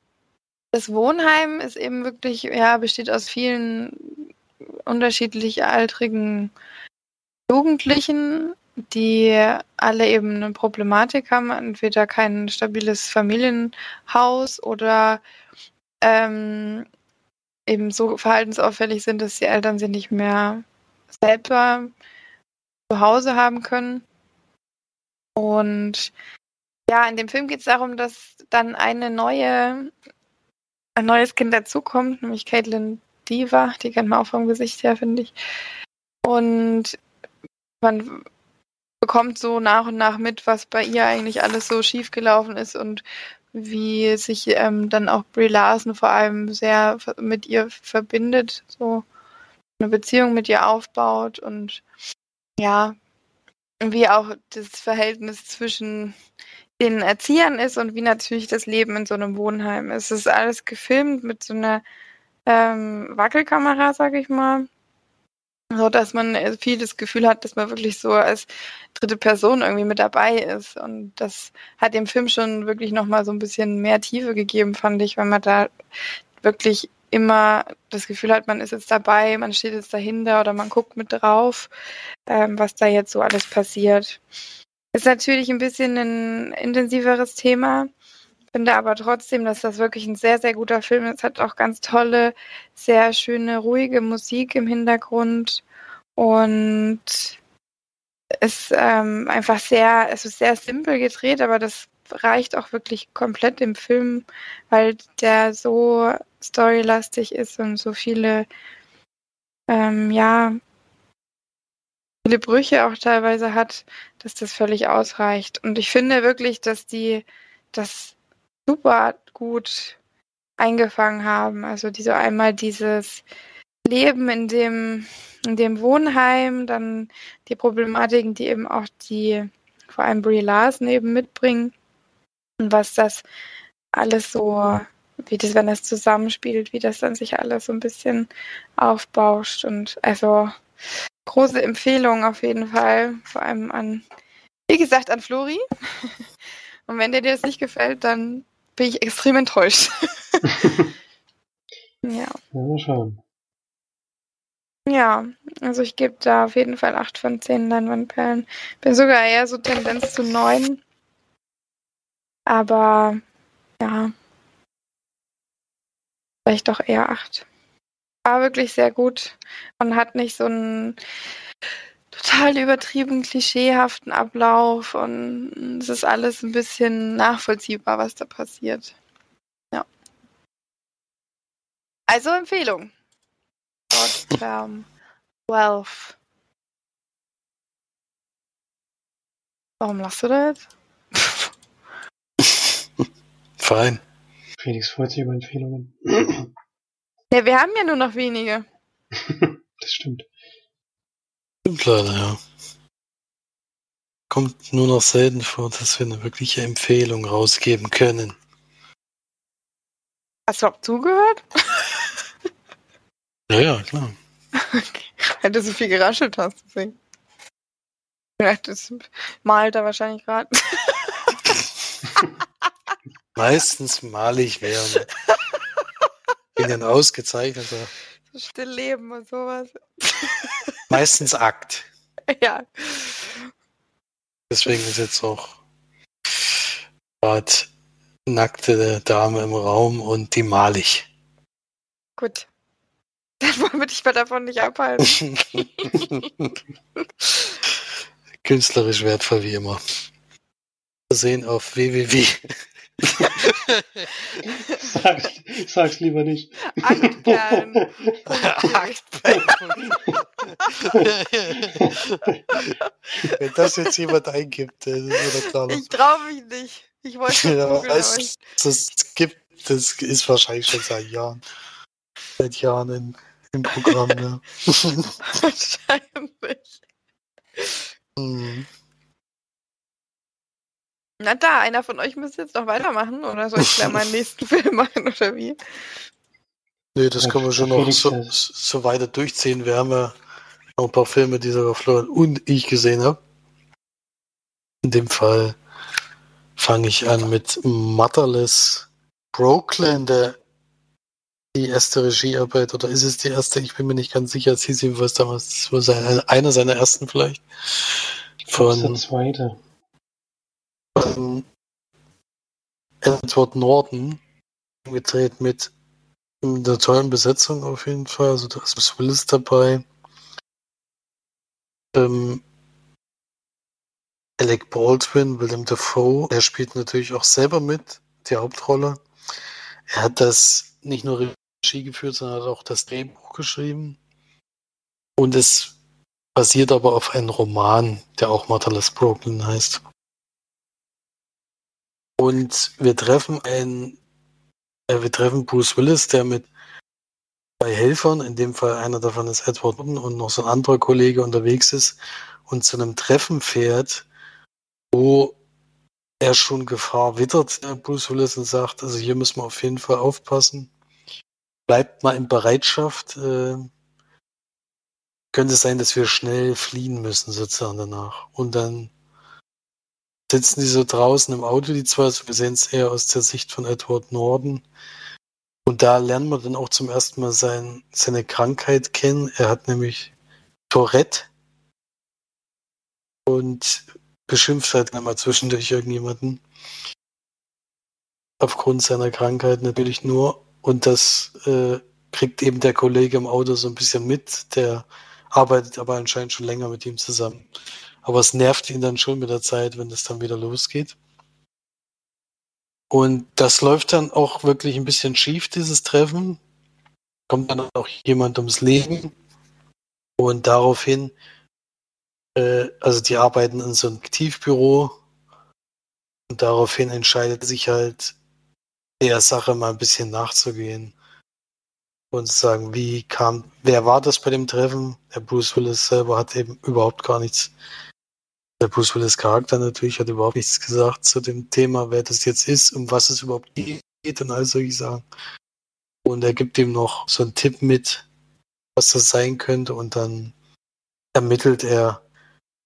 das Wohnheim ist eben wirklich, ja, besteht aus vielen unterschiedlich altrigen Jugendlichen, die alle eben eine Problematik haben, entweder kein stabiles Familienhaus oder ähm, eben so verhaltensauffällig sind, dass die Eltern sie nicht mehr selber zu Hause haben können. Und ja, in dem Film geht es darum, dass dann eine neue, ein neues Kind dazukommt, nämlich Caitlin Diva, die kennt man auch vom Gesicht her, finde ich. Und man bekommt so nach und nach mit, was bei ihr eigentlich alles so schiefgelaufen ist und wie sich ähm, dann auch Brie Larson vor allem sehr mit ihr verbindet, so eine Beziehung mit ihr aufbaut und ja, wie auch das Verhältnis zwischen den Erziehern ist und wie natürlich das Leben in so einem Wohnheim ist. Es ist alles gefilmt mit so einer ähm, Wackelkamera, sag ich mal so dass man äh, viel das Gefühl hat, dass man wirklich so als dritte Person irgendwie mit dabei ist. Und das hat dem Film schon wirklich nochmal so ein bisschen mehr Tiefe gegeben, fand ich, weil man da wirklich immer das Gefühl hat, man ist jetzt dabei, man steht jetzt dahinter oder man guckt mit drauf, ähm, was da jetzt so alles passiert. Ist natürlich ein bisschen ein intensiveres Thema, finde aber trotzdem, dass das wirklich ein sehr, sehr guter Film ist. Hat auch ganz tolle, sehr schöne, ruhige Musik im Hintergrund und ist ähm, einfach sehr, es ist sehr simpel gedreht, aber das reicht auch wirklich komplett im Film, weil der so storylastig ist und so viele, ähm, ja, viele Brüche auch teilweise hat, dass das völlig ausreicht. Und ich finde wirklich, dass die das super gut eingefangen haben. Also diese einmal dieses Leben in dem, in dem Wohnheim, dann die Problematiken, die eben auch die, vor allem Brie Larson eben mitbringen und was das alles so, wie das, wenn das zusammenspielt, wie das dann sich alles so ein bisschen aufbauscht und also große Empfehlung auf jeden Fall, vor allem an, wie gesagt, an Flori. Und wenn dir das nicht gefällt, dann bin ich extrem enttäuscht. ja.
Mal schauen.
Ja, also ich gebe da auf jeden Fall 8 von 10 Leinwandperlen. Bin sogar eher so Tendenz zu 9. Aber ja, vielleicht doch eher 8. War wirklich sehr gut und hat nicht so einen total übertrieben klischeehaften Ablauf und es ist alles ein bisschen nachvollziehbar, was da passiert. Ja. Also Empfehlung. Gottfam 12. Warum lachst du da jetzt?
Fein.
Felix freut sich über Empfehlungen.
Ja, wir haben ja nur noch wenige.
das stimmt.
Stimmt leider, ja. Kommt nur noch selten vor, dass wir eine wirkliche Empfehlung rausgeben können.
Hast du auch zugehört?
Ja, ja, klar.
Okay. Weil du so viel geraschelt hast, deswegen. Das malt er wahrscheinlich gerade.
Meistens male ich während. Bin ein ausgezeichneter.
So Stillleben und sowas.
Meistens Akt.
Ja.
Deswegen ist jetzt auch gerade nackte Dame im Raum und die mal ich.
Gut. Dann wollen wir dich mal davon nicht abhalten.
Künstlerisch wertvoll wie immer. Sehen auf www.
Sag's, sag's lieber nicht.
Aktperlen.
Wenn das jetzt jemand eingibt, das ist klar.
Ich traue mich nicht. Ich wollte
Ja,
googeln, aber
es, das gibt, das ist wahrscheinlich schon seit Jahren. Seit Jahren in, im Programm, ja.
wahrscheinlich.
Hm.
Na da, einer von euch müsste jetzt noch weitermachen oder soll ich gleich meinen nächsten Film machen oder wie?
Nee, das können wir schon noch so, so weiter durchziehen. Wir haben ja noch ein paar Filme, die sogar Florian und ich gesehen habe. In dem Fall fange ich an mit Motherless Brooklyn, der die erste Regiearbeit, oder ist es die erste? Ich bin mir nicht ganz sicher. Es hieß jedenfalls damals, es war seine, einer seiner ersten vielleicht.
Das ist der
Von,
zweite.
Von Edward Norton. Gedreht mit einer tollen Besetzung auf jeden Fall. Also da ist Willis dabei. Ähm, Alec Baldwin, William Dafoe, er spielt natürlich auch selber mit, die Hauptrolle. Er hat das nicht nur Regie geführt, sondern hat auch das Drehbuch geschrieben. Und es basiert aber auf einem Roman, der auch Motherless Brooklyn heißt. Und wir treffen einen, äh, wir treffen Bruce Willis, der mit zwei Helfern, in dem Fall einer davon ist Edward Norton und noch so ein anderer Kollege unterwegs ist und zu einem Treffen fährt, wo er schon Gefahr wittert, Bruce Willis, und sagt, also hier müssen wir auf jeden Fall aufpassen. Bleibt mal in Bereitschaft. Äh, könnte es sein, dass wir schnell fliehen müssen, sozusagen danach. Und dann sitzen die so draußen im Auto, die zwei, also wir sehen es eher aus der Sicht von Edward Norton. Und da lernen wir dann auch zum ersten Mal sein, seine Krankheit kennen. Er hat nämlich Tourette und beschimpft halt einmal zwischendurch irgendjemanden. Aufgrund seiner Krankheit natürlich nur. Und das äh, kriegt eben der Kollege im Auto so ein bisschen mit. Der arbeitet aber anscheinend schon länger mit ihm zusammen. Aber es nervt ihn dann schon mit der Zeit, wenn es dann wieder losgeht. Und das läuft dann auch wirklich ein bisschen schief, dieses Treffen. Kommt dann auch jemand ums Leben. Und daraufhin, äh, also die arbeiten in so einem Aktivbüro. Und daraufhin entscheidet sich halt, der Sache mal ein bisschen nachzugehen. Und zu sagen, wie kam, wer war das bei dem Treffen? Der Bruce Willis selber hat eben überhaupt gar nichts der Bruce Willis Charakter natürlich hat überhaupt nichts gesagt zu dem Thema, wer das jetzt ist, um was es überhaupt geht und all solche Sachen. Und er gibt ihm noch so einen Tipp mit, was das sein könnte und dann ermittelt er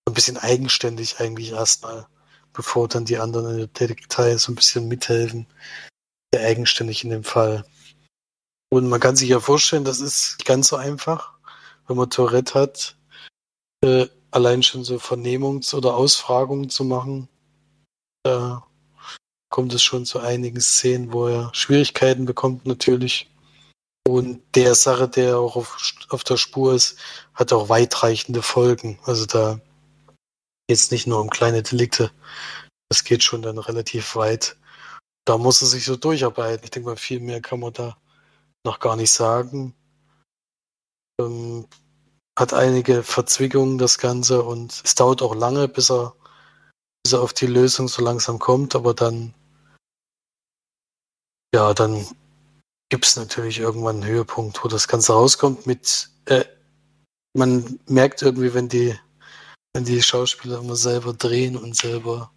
ein bisschen eigenständig eigentlich erstmal, bevor dann die anderen in der Detektei so ein bisschen mithelfen. Sehr eigenständig in dem Fall. Und man kann sich ja vorstellen, das ist ganz so einfach, wenn man Tourette hat, äh, allein schon so Vernehmungs- oder Ausfragungen zu machen. Da kommt es schon zu einigen Szenen, wo er Schwierigkeiten bekommt natürlich. Und der Sache, der auch auf, auf der Spur ist, hat auch weitreichende Folgen. Also da geht es nicht nur um kleine Delikte. Das geht schon dann relativ weit. Da muss er sich so durcharbeiten. Ich denke mal, viel mehr kann man da noch gar nicht sagen. Ähm, hat einige Verzwickungen, das Ganze, und es dauert auch lange, bis er, bis er auf die Lösung so langsam kommt, aber dann, ja, dann gibt es natürlich irgendwann einen Höhepunkt, wo das Ganze rauskommt mit, äh, man merkt irgendwie, wenn die, wenn die Schauspieler immer selber drehen und selber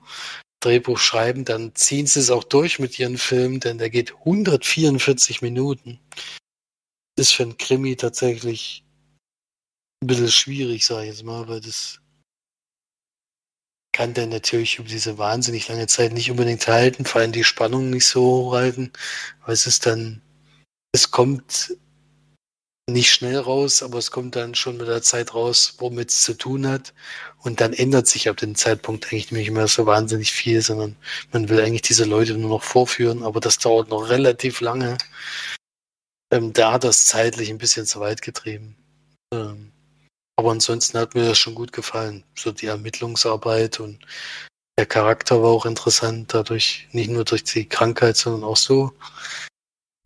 Drehbuch schreiben, dann ziehen sie es auch durch mit ihren Filmen, denn der geht 144 Minuten. Ist für einen Krimi tatsächlich ein bisschen schwierig, sage ich jetzt mal, weil das kann der natürlich über diese wahnsinnig lange Zeit nicht unbedingt halten, vor allem die Spannung nicht so hochhalten, weil es ist dann, es kommt nicht schnell raus, aber es kommt dann schon mit der Zeit raus, womit es zu tun hat. Und dann ändert sich ab dem Zeitpunkt eigentlich nicht mehr so wahnsinnig viel, sondern man will eigentlich diese Leute nur noch vorführen, aber das dauert noch relativ lange. Ähm, da hat das zeitlich ein bisschen zu weit getrieben. Ähm, aber ansonsten hat mir das schon gut gefallen. So die Ermittlungsarbeit und der Charakter war auch interessant, dadurch nicht nur durch die Krankheit, sondern auch so.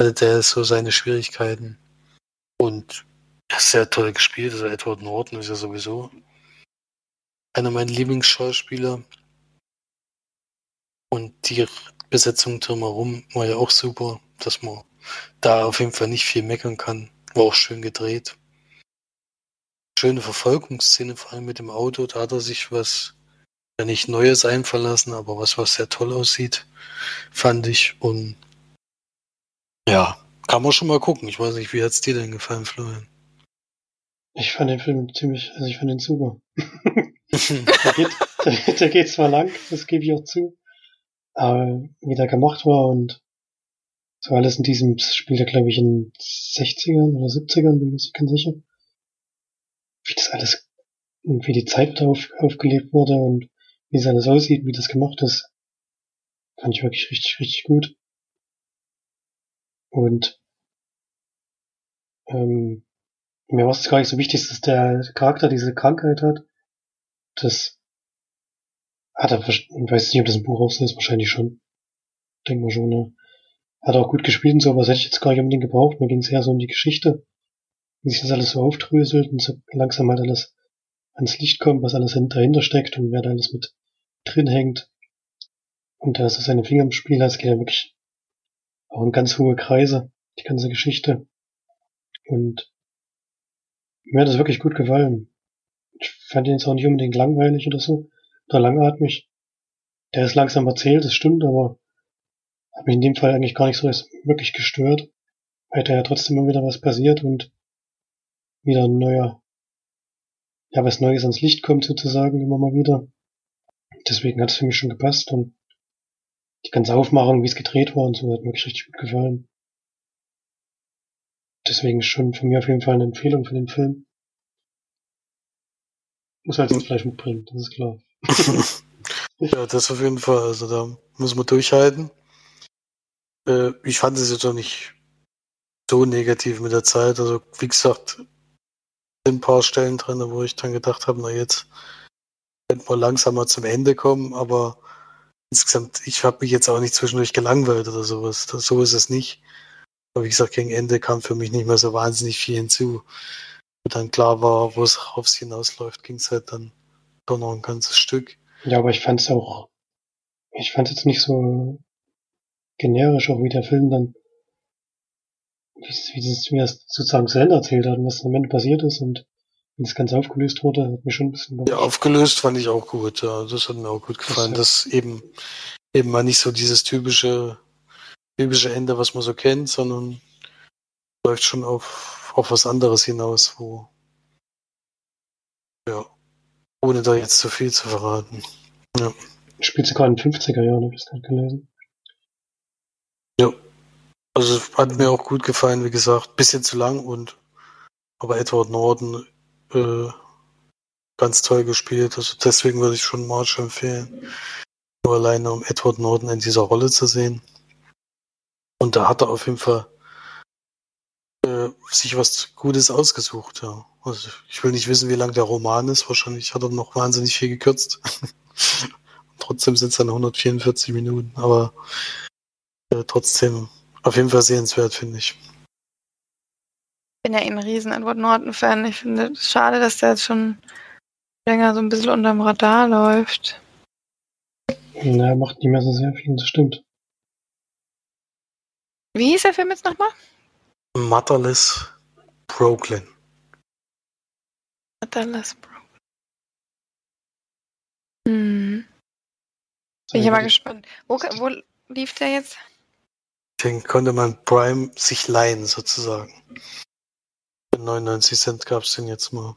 Der ist so seine Schwierigkeiten. Und sehr toll gespielt. Also Edward Norton ist ja sowieso einer meiner Lieblingsschauspieler. Und die Besetzung drumherum war ja auch super, dass man da auf jeden Fall nicht viel meckern kann. War auch schön gedreht. Schöne Verfolgungsszene, vor allem mit dem Auto, da hat er sich was ja nicht Neues einfallen lassen, aber was, was sehr toll aussieht, fand ich. Und ja, kann man schon mal gucken. Ich weiß nicht, wie hat's dir denn gefallen, Florian?
Ich fand den Film ziemlich, also ich fand den super. der, geht, der, der geht zwar lang, das gebe ich auch zu, aber wie der gemacht war und so alles in diesem spielt er, glaube ich, in 60ern oder 70ern, bin ich ganz sicher. Wie das alles, wie die Zeit da auf, aufgelebt wurde und wie es alles aussieht, wie das gemacht ist, fand ich wirklich richtig, richtig gut. Und ähm, mir war es gar nicht so wichtig, dass der Charakter diese Krankheit hat. Das hat er, ich weiß nicht, ob das ein Buch auch so ist, wahrscheinlich schon. Denk mal schon, ne? Hat auch gut gespielt und so, aber das hätte ich jetzt gar nicht unbedingt gebraucht. Mir ging es eher so um die Geschichte, wie sich das alles so aufdröselt und so langsam halt alles ans Licht kommt, was alles dahinter steckt und wer da alles mit drin hängt. Und da so seine Finger im Spiel, das geht ja wirklich auch in ganz hohe Kreise, die ganze Geschichte. Und mir hat das wirklich gut gefallen. Ich fand ihn jetzt auch nicht unbedingt langweilig oder so, oder langatmig. Der ist langsam erzählt, das stimmt, aber hat mich in dem Fall eigentlich gar nicht so wirklich gestört, weil da ja trotzdem immer wieder was passiert und wieder ein neuer, ja, was Neues ans Licht kommt sozusagen immer mal wieder. Deswegen hat es für mich schon gepasst und die ganze Aufmachung, wie es gedreht war und so, hat mir richtig gut gefallen. Deswegen schon von mir auf jeden Fall eine Empfehlung für den Film. Muss halt das Fleisch mitbringen, das ist klar.
ja, das auf jeden Fall. Also da muss man durchhalten. Äh, ich fand es jetzt auch nicht so negativ mit der Zeit. Also wie gesagt, ein paar Stellen drin, wo ich dann gedacht habe, na jetzt könnte man langsamer zum Ende kommen, aber insgesamt, ich habe mich jetzt auch nicht zwischendurch gelangweilt oder sowas. Das, so ist es nicht. Aber wie gesagt, gegen Ende kam für mich nicht mehr so wahnsinnig viel hinzu. Und dann klar war, wo es aufs hinausläuft, ging es halt dann doch noch ein ganzes Stück.
Ja, aber ich fand es auch, ich fand es jetzt nicht so generisch, auch wie der Film dann, wie, das, wie das sozusagen zu Ende erzählt hat und was am Ende passiert ist und wie das Ganze aufgelöst wurde, hat mich schon ein bisschen
Ja, aufgelöst fand ich auch gut, ja. Das hat mir auch gut gefallen, das, ja. dass eben, eben mal nicht so dieses typische typische Ende, was man so kennt, sondern läuft schon auf, auf was anderes hinaus, wo ja, ohne da jetzt zu viel zu verraten. Ja.
Spielt sogar in den 50er Jahren, habe ich es gerade gelesen.
Ja. Also hat mir auch gut gefallen, wie gesagt, bisschen zu lang und aber Edward Norton äh, ganz toll gespielt. Also deswegen würde ich schon March empfehlen. Nur alleine um Edward Norton in dieser Rolle zu sehen. Und da hat er auf jeden Fall äh, sich was Gutes ausgesucht, ja. Also ich will nicht wissen, wie lang der Roman ist. Wahrscheinlich hat er noch wahnsinnig viel gekürzt. trotzdem sind es dann 144 Minuten, aber äh, trotzdem auf jeden Fall sehenswert, finde ich.
Ich bin ja eh ein riesen Edward Norton-Fan. Ich finde es schade, dass der jetzt schon länger so ein bisschen unterm Radar läuft.
Na, er macht nicht mehr so sehr viel, das stimmt.
Wie hieß der Film jetzt nochmal?
Motherless Brooklyn.
Motherless Brooklyn. Hm. Bin ich mal gespannt. Wo, wo lief der jetzt?
Den konnte man Prime sich leihen, sozusagen. Für 99 Cent gab es den jetzt mal.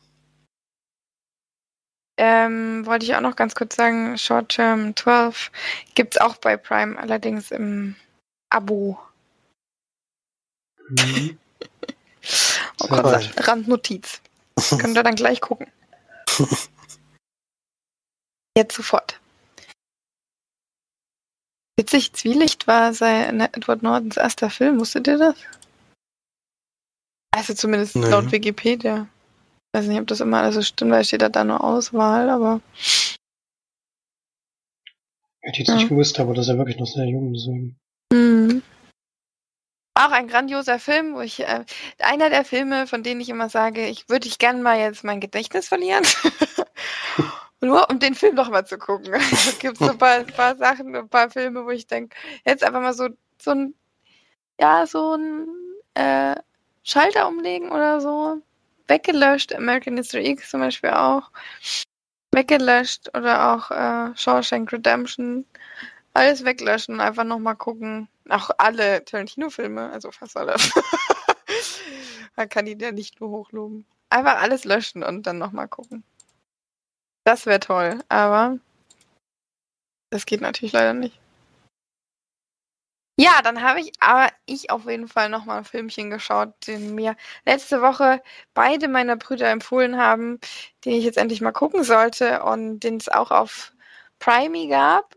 Ähm, wollte ich auch noch ganz kurz sagen, Short Term 12 gibt es auch bei Prime, allerdings im Abo. Mhm. oh Gott, Randnotiz. Könnt ihr dann gleich gucken. Jetzt sofort. Witzig, Zwielicht war sein Edward Nordens erster Film, wusstet ihr das? Also zumindest nee. laut Wikipedia. Ich weiß nicht, ob das immer alles so stimmt, weil steht da, da nur Auswahl, aber.
Hätte ich jetzt ja. nicht gewusst, aber das ist ja wirklich noch sehr jung, deswegen.
Mhm. Auch ein grandioser Film, wo ich, äh, einer der Filme, von denen ich immer sage, ich würde ich gern mal jetzt mein Gedächtnis verlieren. Nur um den Film noch mal zu gucken. Es gibt so ein paar, paar, Sachen, ein paar Filme, wo ich denke, jetzt einfach mal so, so ein, ja, so ein äh, Schalter umlegen oder so. Weggelöscht, American History X zum Beispiel auch. weggelöscht oder auch äh, Shawshank Redemption. Alles weglöschen, einfach nochmal gucken. Auch alle Tarantino-Filme, also fast alle. Man kann ihn ja nicht nur hochloben. Einfach alles löschen und dann nochmal gucken. Das wäre toll, aber das geht natürlich leider nicht. Ja, dann habe ich aber ich auf jeden Fall noch mal ein Filmchen geschaut, den mir letzte Woche beide meiner Brüder empfohlen haben, den ich jetzt endlich mal gucken sollte und den es auch auf Prime gab.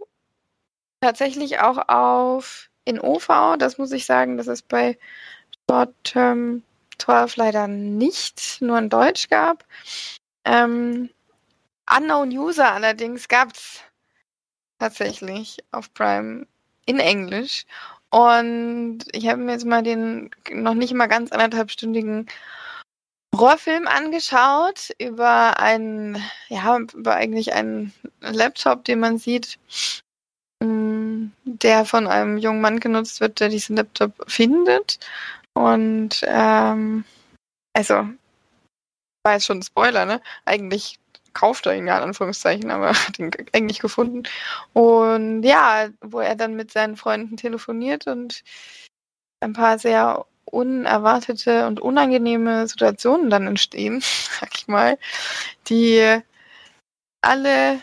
Tatsächlich auch auf in OV, das muss ich sagen, das ist bei Short Term 12 leider nicht, nur in Deutsch gab. Ähm, Unknown User allerdings gab es tatsächlich auf Prime in Englisch. Und ich habe mir jetzt mal den noch nicht mal ganz anderthalbstündigen Horrorfilm angeschaut über einen, ja, über eigentlich einen Laptop, den man sieht, mm, der von einem jungen Mann genutzt wird, der diesen Laptop findet. Und ähm, also war jetzt schon ein Spoiler, ne? Eigentlich kauft er ihn ja in Anführungszeichen, aber hat ihn eigentlich gefunden. Und ja, wo er dann mit seinen Freunden telefoniert und ein paar sehr unerwartete und unangenehme Situationen dann entstehen, sag ich mal, die alle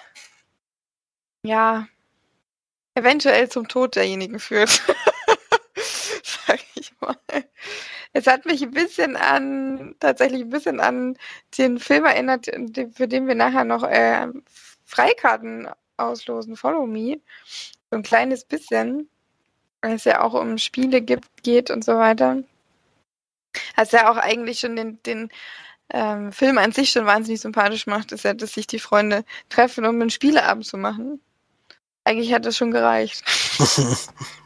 ja eventuell zum Tod derjenigen führt. Es hat mich ein bisschen an, tatsächlich ein bisschen an den Film erinnert, für den wir nachher noch äh, Freikarten auslosen, Follow Me. So ein kleines bisschen. Weil es ja auch um Spiele gibt, geht und so weiter. Was ja auch eigentlich schon den, den ähm, Film an sich schon wahnsinnig sympathisch macht, ist ja, dass sich die Freunde treffen, um einen Spieleabend zu machen. Eigentlich hat das schon gereicht.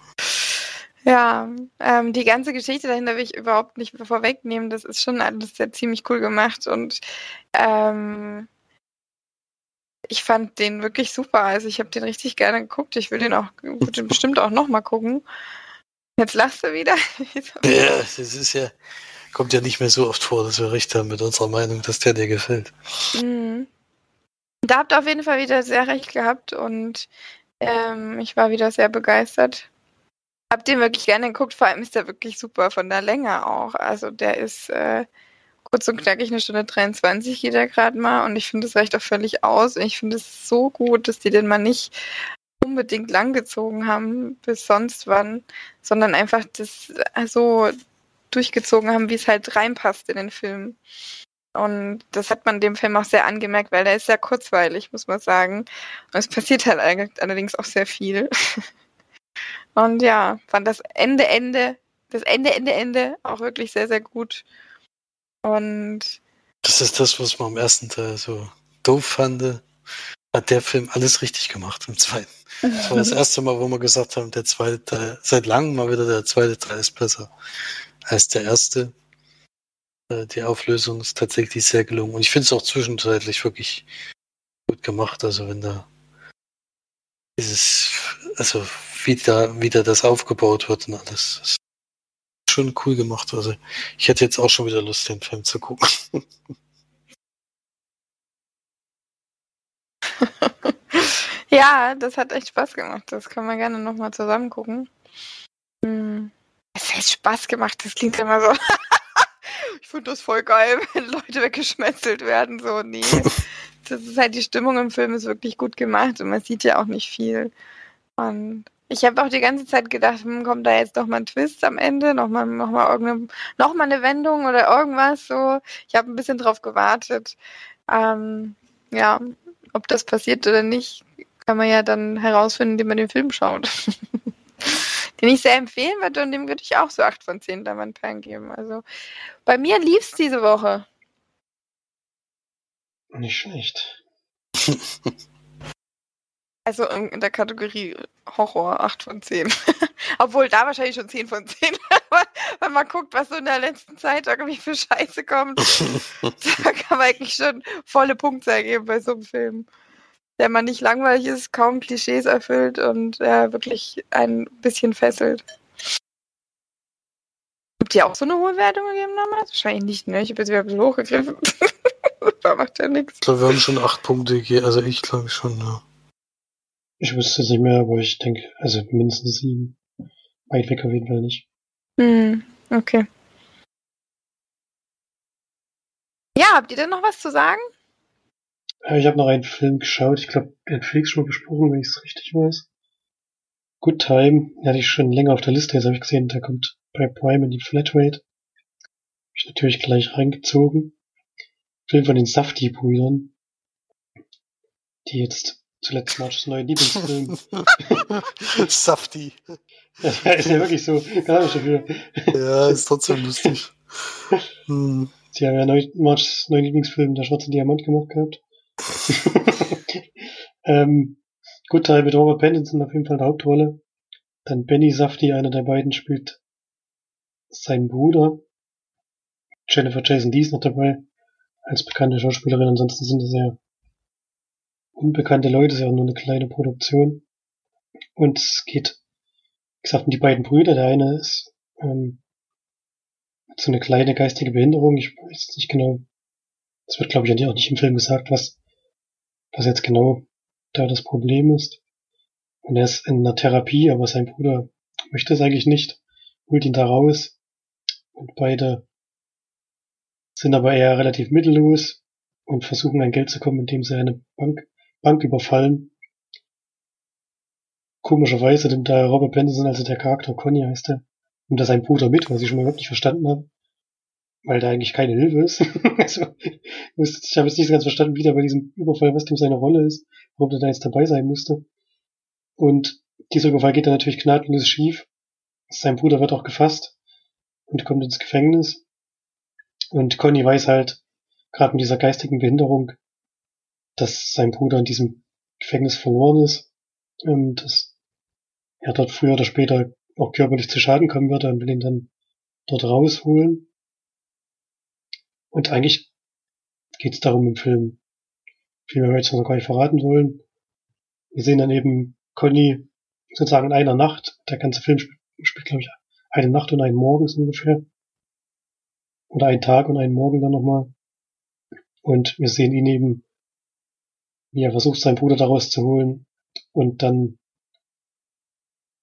Ja, ähm, die ganze Geschichte dahinter will ich überhaupt nicht vorwegnehmen. Das ist schon alles sehr ziemlich cool gemacht und ähm, ich fand den wirklich super. Also ich habe den richtig gerne geguckt. Ich will den auch will den bestimmt auch nochmal gucken. Jetzt lachst du wieder.
ja, das ist ja, kommt ja nicht mehr so oft vor, dass wir recht haben mit unserer Meinung, dass der dir gefällt.
Mhm. Da habt ihr auf jeden Fall wieder sehr recht gehabt und ähm, ich war wieder sehr begeistert. Hab den wirklich gerne geguckt, vor allem ist der wirklich super von der Länge auch. Also der ist äh, kurz und knackig eine Stunde 23 geht er gerade mal und ich finde, das reicht auch völlig aus. Und ich finde es so gut, dass die den mal nicht unbedingt langgezogen haben bis sonst wann, sondern einfach das äh, so durchgezogen haben, wie es halt reinpasst in den Film. Und das hat man dem Film auch sehr angemerkt, weil der ist sehr kurzweilig, muss man sagen. Und es passiert halt allerdings auch sehr viel. Und ja, fand das Ende, Ende, das Ende, Ende, Ende auch wirklich sehr, sehr gut. Und.
Das ist das, was man am ersten Teil so doof fand. Hat der Film alles richtig gemacht im zweiten. Das war das erste Mal, wo wir gesagt haben, der zweite Teil, seit langem mal wieder der zweite Teil ist besser als der erste. Äh, die Auflösung ist tatsächlich sehr gelungen. Und ich finde es auch zwischenzeitlich wirklich gut gemacht. Also wenn da dieses, also wie da, wie da das aufgebaut wird und alles. Das ist schon cool gemacht. Also ich hätte jetzt auch schon wieder Lust, den Film zu gucken.
ja, das hat echt Spaß gemacht. Das kann man gerne nochmal zusammen gucken. Hm. Es hat Spaß gemacht, das klingt immer so. ich finde das voll geil, wenn Leute weggeschmetzelt werden. So, nee. Das ist halt, die Stimmung im Film ist wirklich gut gemacht und man sieht ja auch nicht viel. Und ich habe auch die ganze Zeit gedacht, hm, kommt da jetzt noch mal ein Twist am Ende, noch mal, noch mal, irgendeine, noch mal eine Wendung oder irgendwas so. Ich habe ein bisschen drauf gewartet. Ähm, ja, ob das passiert oder nicht, kann man ja dann herausfinden, indem man den Film schaut. den ich sehr empfehlen würde und dem würde ich auch so 8 von 10 Diamantperlen geben. Also bei mir lief es diese Woche.
Nicht schlecht.
Also in der Kategorie Horror 8 von 10. Obwohl da wahrscheinlich schon 10 von 10. Wenn man guckt, was so in der letzten Zeit irgendwie für Scheiße kommt, da kann man eigentlich schon volle Punkte geben bei so einem Film. Der man nicht langweilig ist, kaum Klischees erfüllt und äh, wirklich ein bisschen fesselt. Habt ihr auch so eine hohe Wertung gegeben damals? Wahrscheinlich nicht, ne? Ich habe jetzt wieder ein bisschen hochgegriffen. da macht ja nichts.
Ich glaube, wir haben schon acht Punkte gegeben. Also ich glaube schon, ja.
Ich wüsste es nicht mehr, aber ich denke, also mindestens sieben. Weit weg auf jeden Fall nicht.
Hm, okay. Ja, habt ihr denn noch was zu sagen?
Äh, Ich habe noch einen Film geschaut. Ich glaube, den Felix schon mal besprochen, wenn ich es richtig weiß. Good Time. Den hatte ich schon länger auf der Liste. Jetzt habe ich gesehen, der kommt bei Prime in die Flatrate. Hab ich natürlich gleich reingezogen. Film von den Safdie-Brüdern. Die jetzt zuletzt Marchs neuen Lieblingsfilm.
Safti.
das ist ja wirklich so. Gar nicht dafür.
Ja, ist trotzdem lustig. Hm.
Sie haben ja neu, Marchs neuen Lieblingsfilm Der schwarze Diamant gemacht gehabt. ähm, Good Time mit Robert Pattinson auf jeden Fall in der Hauptrolle. Dann Benny Safdie, einer der beiden, spielt seinen Bruder. Jennifer Jason Lee ist noch dabei, als bekannte Schauspielerin. Ansonsten sind es ja unbekannte Leute, ist ja nur eine kleine Produktion. Und es geht, wie gesagt, um die beiden Brüder. Der eine ist ähm, hat so eine kleine geistige Behinderung. Ich weiß nicht genau. Es wird, glaube ich, auch nicht im Film gesagt, was, was jetzt genau da das Problem ist. Und er ist in einer Therapie, aber sein Bruder möchte es eigentlich nicht, holt ihn da raus. Und beide sind aber eher relativ mittellos und versuchen an Geld zu kommen, indem sie eine Bank, Bank überfallen. Komischerweise nimmt da Robert Pattinson, also der Charakter Conny heißt er, nimmt da seinen Bruder mit, was ich schon mal überhaupt nicht verstanden habe. Weil da eigentlich keine Hilfe ist. also, ich habe jetzt nicht so ganz verstanden, wie der bei diesem Überfall, was dem seine Rolle ist, warum der da jetzt dabei sein musste. Und dieser Überfall geht dann natürlich gnadenlos schief. Sein Bruder wird auch gefasst und kommt ins Gefängnis. Und Conny weiß halt, gerade mit dieser geistigen Behinderung, dass sein Bruder in diesem Gefängnis verloren ist. Ähm, dass er dort früher oder später auch körperlich zu Schaden kommen würde und will ihn dann dort rausholen. Und eigentlich geht es darum im Film, wie wir jetzt noch gar nicht verraten wollen. Wir sehen dann eben Conny sozusagen in einer Nacht. Der ganze Film spielt, spielt glaube ich, eine Nacht und einen Morgen so ungefähr. Oder einen Tag und einen Morgen dann nochmal. Und wir sehen ihn eben, wie er versucht, seinen Bruder daraus zu holen. Und dann,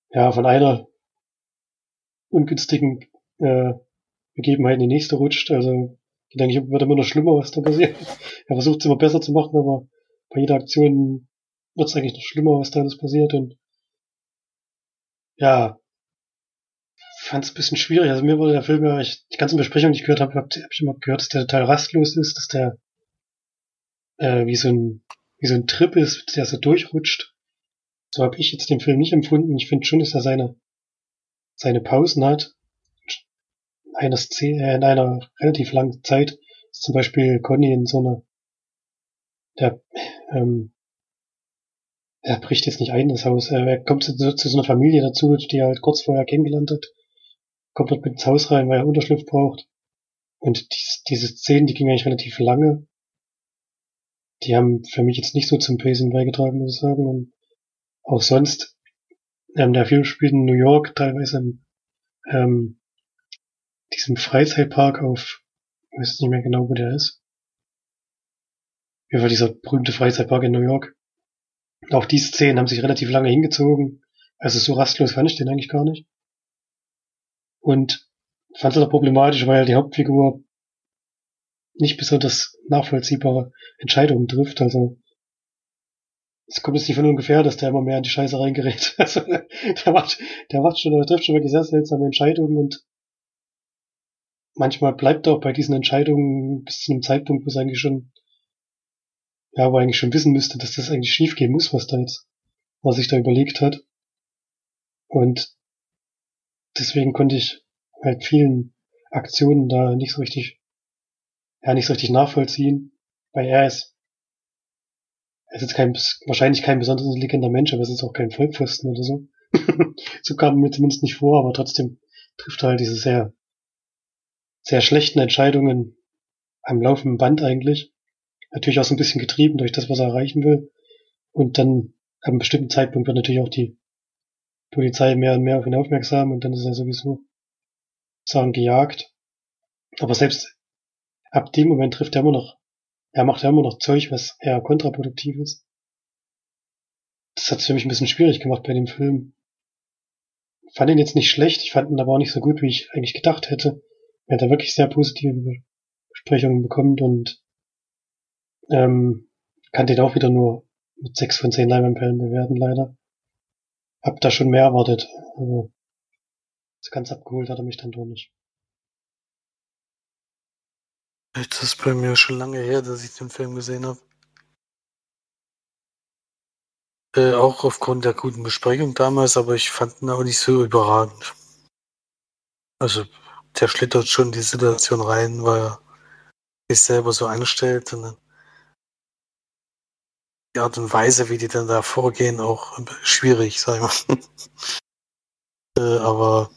ja, von einer ungünstigen äh, Begebenheit in die nächste rutscht. Also, ich denke, wird immer noch schlimmer, was da passiert. Er versucht es immer besser zu machen, aber bei jeder Aktion wird es eigentlich noch schlimmer, was da alles passiert. Und ja, fand es ein bisschen schwierig. Also mir wurde der Film, ja, ich die ganzen Besprechungen, die ich gehört habe, habe hab ich immer gehört, dass der total rastlos ist, dass der äh, wie so ein wie so ein Trip ist, der so durchrutscht. So habe ich jetzt den Film nicht empfunden. Ich finde schon, dass er seine seine Pausen hat. In einer Szene, äh, in einer relativ langen Zeit ist zum Beispiel Conny in so einer der ähm, er bricht jetzt nicht ein, das Haus. Er kommt zu, zu so einer Familie dazu, die er halt kurz vorher kennengelernt hat. Kommt dort mit ins Haus rein, weil er Unterschlupf braucht. Und dies, diese Szenen, die gingen eigentlich relativ lange. Die haben für mich jetzt nicht so zum Pacing beigetragen, muss ich sagen. Und auch sonst, ähm, der Film spielt in New York, teilweise in ähm, diesem Freizeitpark auf, ich weiß nicht mehr genau, wo der ist. Wie war dieser berühmte Freizeitpark in New York? Auch die Szenen haben sich relativ lange hingezogen. Also so rastlos fand ich den eigentlich gar nicht. Und fand es auch problematisch, weil die Hauptfigur nicht besonders nachvollziehbare Entscheidungen trifft. Also es kommt jetzt nicht von ungefähr, dass der immer mehr in die Scheiße reingerät. Also der macht, der macht schon, der trifft schon wirklich sehr seltsame Entscheidungen und manchmal bleibt er auch bei diesen Entscheidungen bis zu einem Zeitpunkt, wo es eigentlich schon ja, wo er eigentlich schon wissen müsste, dass das eigentlich schief gehen muss, was da jetzt, was sich da überlegt hat. Und deswegen konnte ich halt vielen Aktionen da nicht so richtig, ja, nicht so richtig nachvollziehen, weil er ist, er ist jetzt kein, wahrscheinlich kein besonders intelligenter Mensch, aber es ist auch kein Vollpfosten oder so. so kam mir zumindest nicht vor, aber trotzdem trifft er halt diese sehr, sehr schlechten Entscheidungen am laufenden Band eigentlich natürlich auch so ein bisschen getrieben durch das, was er erreichen will. Und dann ab einem bestimmten Zeitpunkt wird natürlich auch die Polizei mehr und mehr auf ihn aufmerksam und dann ist er sowieso sagen gejagt. Aber selbst ab dem Moment trifft er immer noch er macht ja immer noch Zeug, was eher kontraproduktiv ist. Das hat es für mich ein bisschen schwierig gemacht bei dem Film. Fand ihn jetzt nicht schlecht, ich fand ihn aber auch nicht so gut, wie ich eigentlich gedacht hätte. Er hat da wirklich sehr positive Besprechungen bekommen und ähm, kann den auch wieder nur mit sechs von zehn Leinwandperlen bewerten, leider. Hab da schon mehr erwartet. Also, so ganz abgeholt hat er mich dann doch nicht.
Das ist bei mir schon lange her, dass ich den Film gesehen habe. Äh, auch aufgrund der guten Besprechung damals, aber ich fand ihn auch nicht so überragend. Also, der schlittert schon die Situation rein, weil er sich selber so anstellt. Und die Art und Weise, wie die dann da vorgehen, auch schwierig, sag ich mal. äh, aber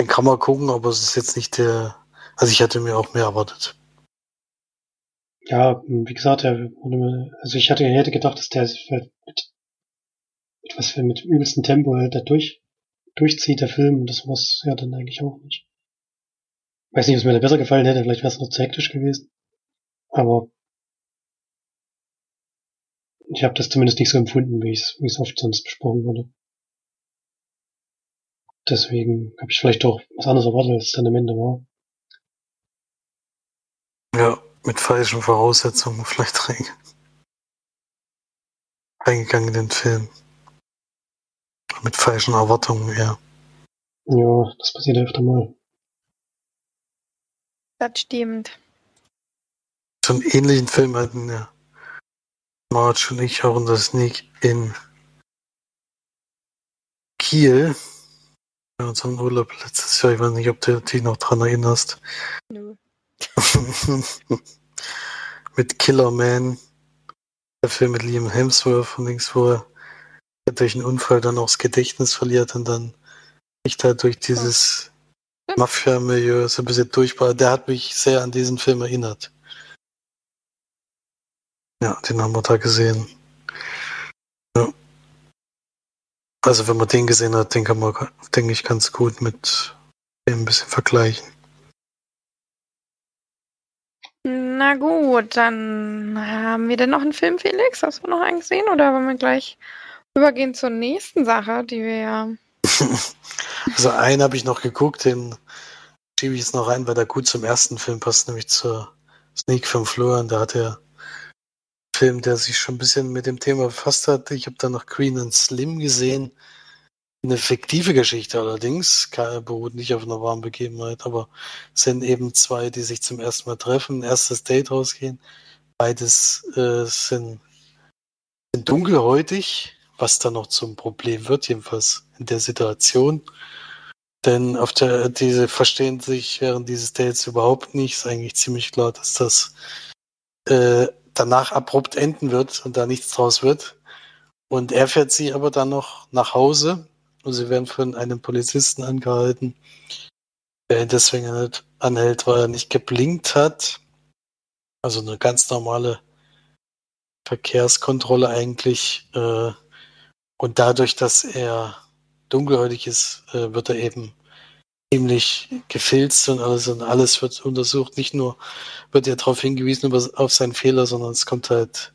den kann man gucken, aber es ist jetzt nicht der. Also ich hatte mir auch mehr erwartet.
Ja, wie gesagt, also ich hatte, hätte gedacht, dass der mit, mit was für mit übelstem Tempo halt da durch, durchzieht, der Film, und das muss ja dann eigentlich auch nicht. Weiß nicht, was mir da besser gefallen hätte, vielleicht wäre es noch zu hektisch gewesen. Aber ich habe das zumindest nicht so empfunden, wie es wie es oft sonst besprochen wurde. Deswegen habe ich vielleicht doch was anderes erwartet, als es dann am Ende war.
Mit falschen Voraussetzungen vielleicht reingegangen in den Film. Mit falschen Erwartungen, ja.
Ja, das passiert öfter mal.
Das stimmt.
So einen ähnlichen Film hatten ja Marge und ich auch unser Sneak in Kiel. Bei unserem Urlaub letztes Jahr. Ich weiß nicht, ob du dich noch dran erinnerst. Nö. mit Killer Man. Der Film mit Liam Hemsworth und links, wo er durch einen Unfall dann auch das Gedächtnis verliert und dann nicht halt durch dieses oh. Mafia-Milieu so ein bisschen durchbar. Der hat mich sehr an diesen Film erinnert. Ja, den haben wir da gesehen. Ja. Also wenn man den gesehen hat, den kann man, denke ich, ganz gut mit dem ein bisschen vergleichen.
Na gut, dann haben wir denn noch einen Film, Felix? Hast du noch einen gesehen? Oder wollen wir gleich übergehen zur nächsten Sache, die wir ja.
also einen habe ich noch geguckt, den schiebe ich jetzt noch rein, weil der gut zum ersten Film passt, nämlich zur Sneak von Florian. Da hat er Film, der sich schon ein bisschen mit dem Thema befasst hat. Ich habe da noch Queen and Slim gesehen. Eine fiktive Geschichte allerdings, beruht nicht auf einer wahren Begebenheit, aber sind eben zwei, die sich zum ersten Mal treffen, erstes Date rausgehen. Beides äh, sind, sind dunkelhäutig, was dann noch zum Problem wird, jedenfalls in der Situation. Denn auf der, diese verstehen sich während dieses Dates überhaupt nicht. Ist eigentlich ziemlich klar, dass das äh, danach abrupt enden wird und da nichts draus wird. Und er fährt sie aber dann noch nach Hause und sie werden von einem Polizisten angehalten, der ihn deswegen anhält, weil er nicht geblinkt hat. Also eine ganz normale Verkehrskontrolle eigentlich. Äh, und dadurch, dass er dunkelhäutig ist, äh, wird er eben ziemlich gefilzt und alles und alles wird untersucht. Nicht nur wird er darauf hingewiesen auf seinen Fehler, sondern es kommt halt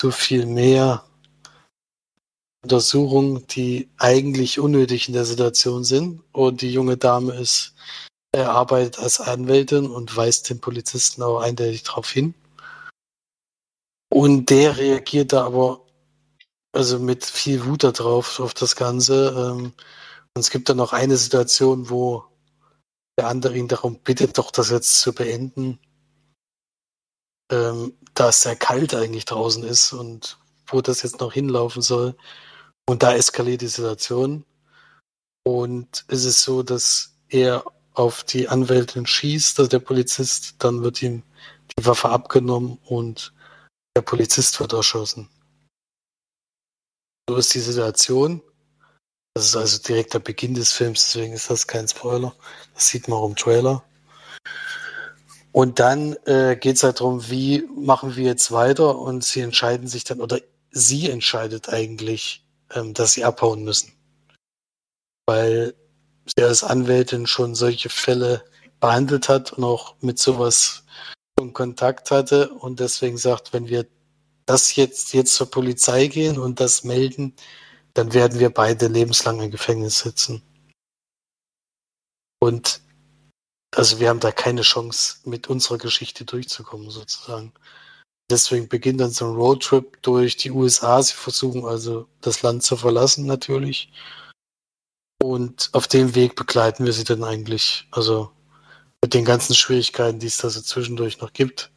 so viel mehr Untersuchungen, die eigentlich unnötig in der Situation sind. Und die junge Dame ist, er arbeitet als Anwältin und weist den Polizisten auch eindeutig darauf hin. Und der reagiert da aber also mit viel Wut darauf, auf das Ganze. Ähm, und es gibt dann noch eine Situation, wo der andere ihn darum bittet, doch das jetzt zu beenden, ähm, da es sehr kalt eigentlich draußen ist und wo das jetzt noch hinlaufen soll. Und da eskaliert die Situation. Und es ist so, dass er auf die Anwältin schießt, also der Polizist, dann wird ihm die Waffe abgenommen und der Polizist wird erschossen. So ist die Situation. Das ist also direkt der Beginn des Films, deswegen ist das kein Spoiler. Das sieht man auch im Trailer. Und dann äh, geht es halt darum, wie machen wir jetzt weiter und sie entscheiden sich dann, oder sie entscheidet eigentlich, ähm, dass sie abhauen müssen. Weil sie als Anwältin schon solche Fälle behandelt hat und auch mit sowas schon Kontakt hatte und deswegen sagt, wenn wir das jetzt, jetzt zur Polizei gehen und das melden, dann werden wir beide lebenslang im Gefängnis sitzen. Und also wir haben da keine Chance, mit unserer Geschichte durchzukommen, sozusagen. Deswegen beginnt dann so ein Roadtrip durch die USA. Sie versuchen also das Land zu verlassen, natürlich. Und auf dem Weg begleiten wir sie dann eigentlich, also mit den ganzen Schwierigkeiten, die es da so zwischendurch noch gibt.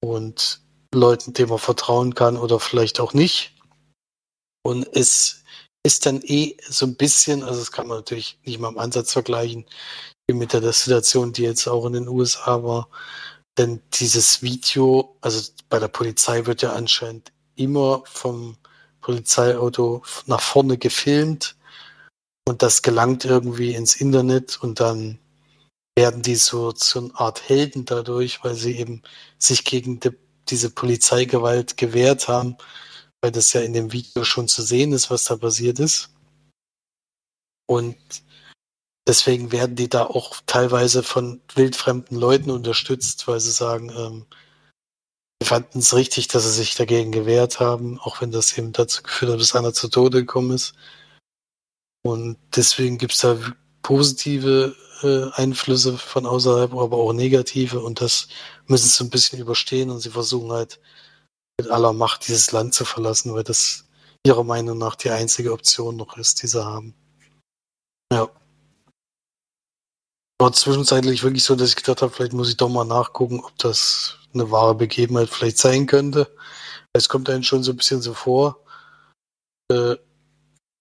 Und Leuten, denen man vertrauen kann oder vielleicht auch nicht. Und es ist dann eh so ein bisschen, also das kann man natürlich nicht mal im Ansatz vergleichen, wie mit der Situation, die jetzt auch in den USA war. Denn dieses Video, also bei der Polizei wird ja anscheinend immer vom Polizeiauto nach vorne gefilmt und das gelangt irgendwie ins Internet und dann werden die so zu einer Art Helden dadurch, weil sie eben sich gegen die diese Polizeigewalt gewehrt haben, weil das ja in dem Video schon zu sehen ist, was da passiert ist. Und deswegen werden die da auch teilweise von wildfremden Leuten unterstützt, weil sie sagen, ähm, wir fanden es richtig, dass sie sich dagegen gewehrt haben, auch wenn das eben dazu geführt hat, dass einer zu Tode gekommen ist. Und deswegen gibt es da positive äh, Einflüsse von außerhalb, aber auch negative und das müssen sie ein bisschen überstehen und sie versuchen halt mit aller Macht dieses Land zu verlassen, weil das ihrer Meinung nach die einzige Option noch ist, die sie haben. Ja. War zwischenzeitlich wirklich so, dass ich gedacht habe, vielleicht muss ich doch mal nachgucken, ob das eine wahre Begebenheit vielleicht sein könnte. Es kommt einem schon so ein bisschen so vor. Äh,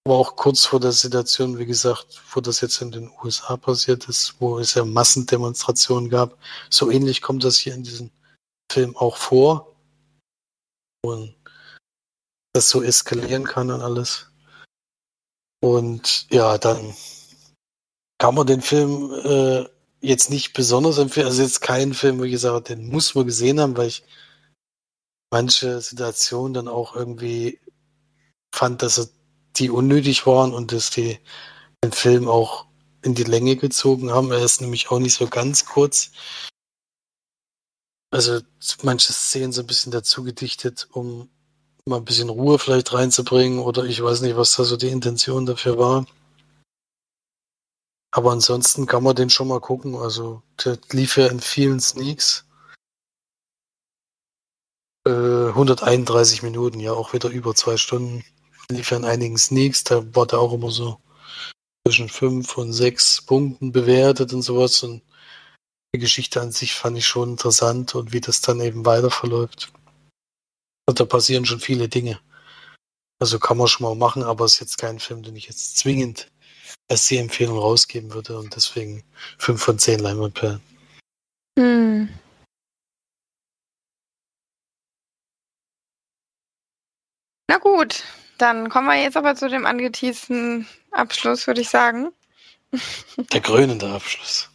aber auch kurz vor der Situation, wie gesagt, wo das jetzt in den USA passiert ist, wo es ja Massendemonstrationen gab. So ähnlich kommt das hier in diesem Film auch vor. Und das so eskalieren kann und alles. Und ja, dann kann man den Film äh, jetzt nicht besonders empfehlen. Also jetzt keinen Film, wo ich gesagt habe, den muss man gesehen haben, weil ich manche Situationen dann auch irgendwie fand, dass die unnötig waren und dass die den Film auch in die Länge gezogen haben. Er ist nämlich auch nicht so ganz kurz. Also manche Szenen so ein bisschen dazu gedichtet, um mal ein bisschen Ruhe vielleicht reinzubringen oder ich weiß nicht, was da so die Intention dafür war. Aber ansonsten kann man den schon mal gucken. Also der lief ja in vielen Sneaks. Äh, 131 Minuten, ja auch wieder über zwei Stunden lief ja in einigen Sneaks, da war der auch immer so zwischen fünf und sechs Punkten bewertet und sowas. Und die Geschichte an sich fand ich schon interessant und wie das dann eben weiter verläuft. Und da passieren schon viele Dinge. Also kann man schon mal machen, aber es ist jetzt kein Film, den ich jetzt zwingend als die Empfehlung rausgeben würde und deswegen fünf von zehn Leinwandperlen. Hm.
Na gut, dann kommen wir jetzt aber zu dem angeteasten Abschluss, würde ich sagen.
Der krönende Abschluss.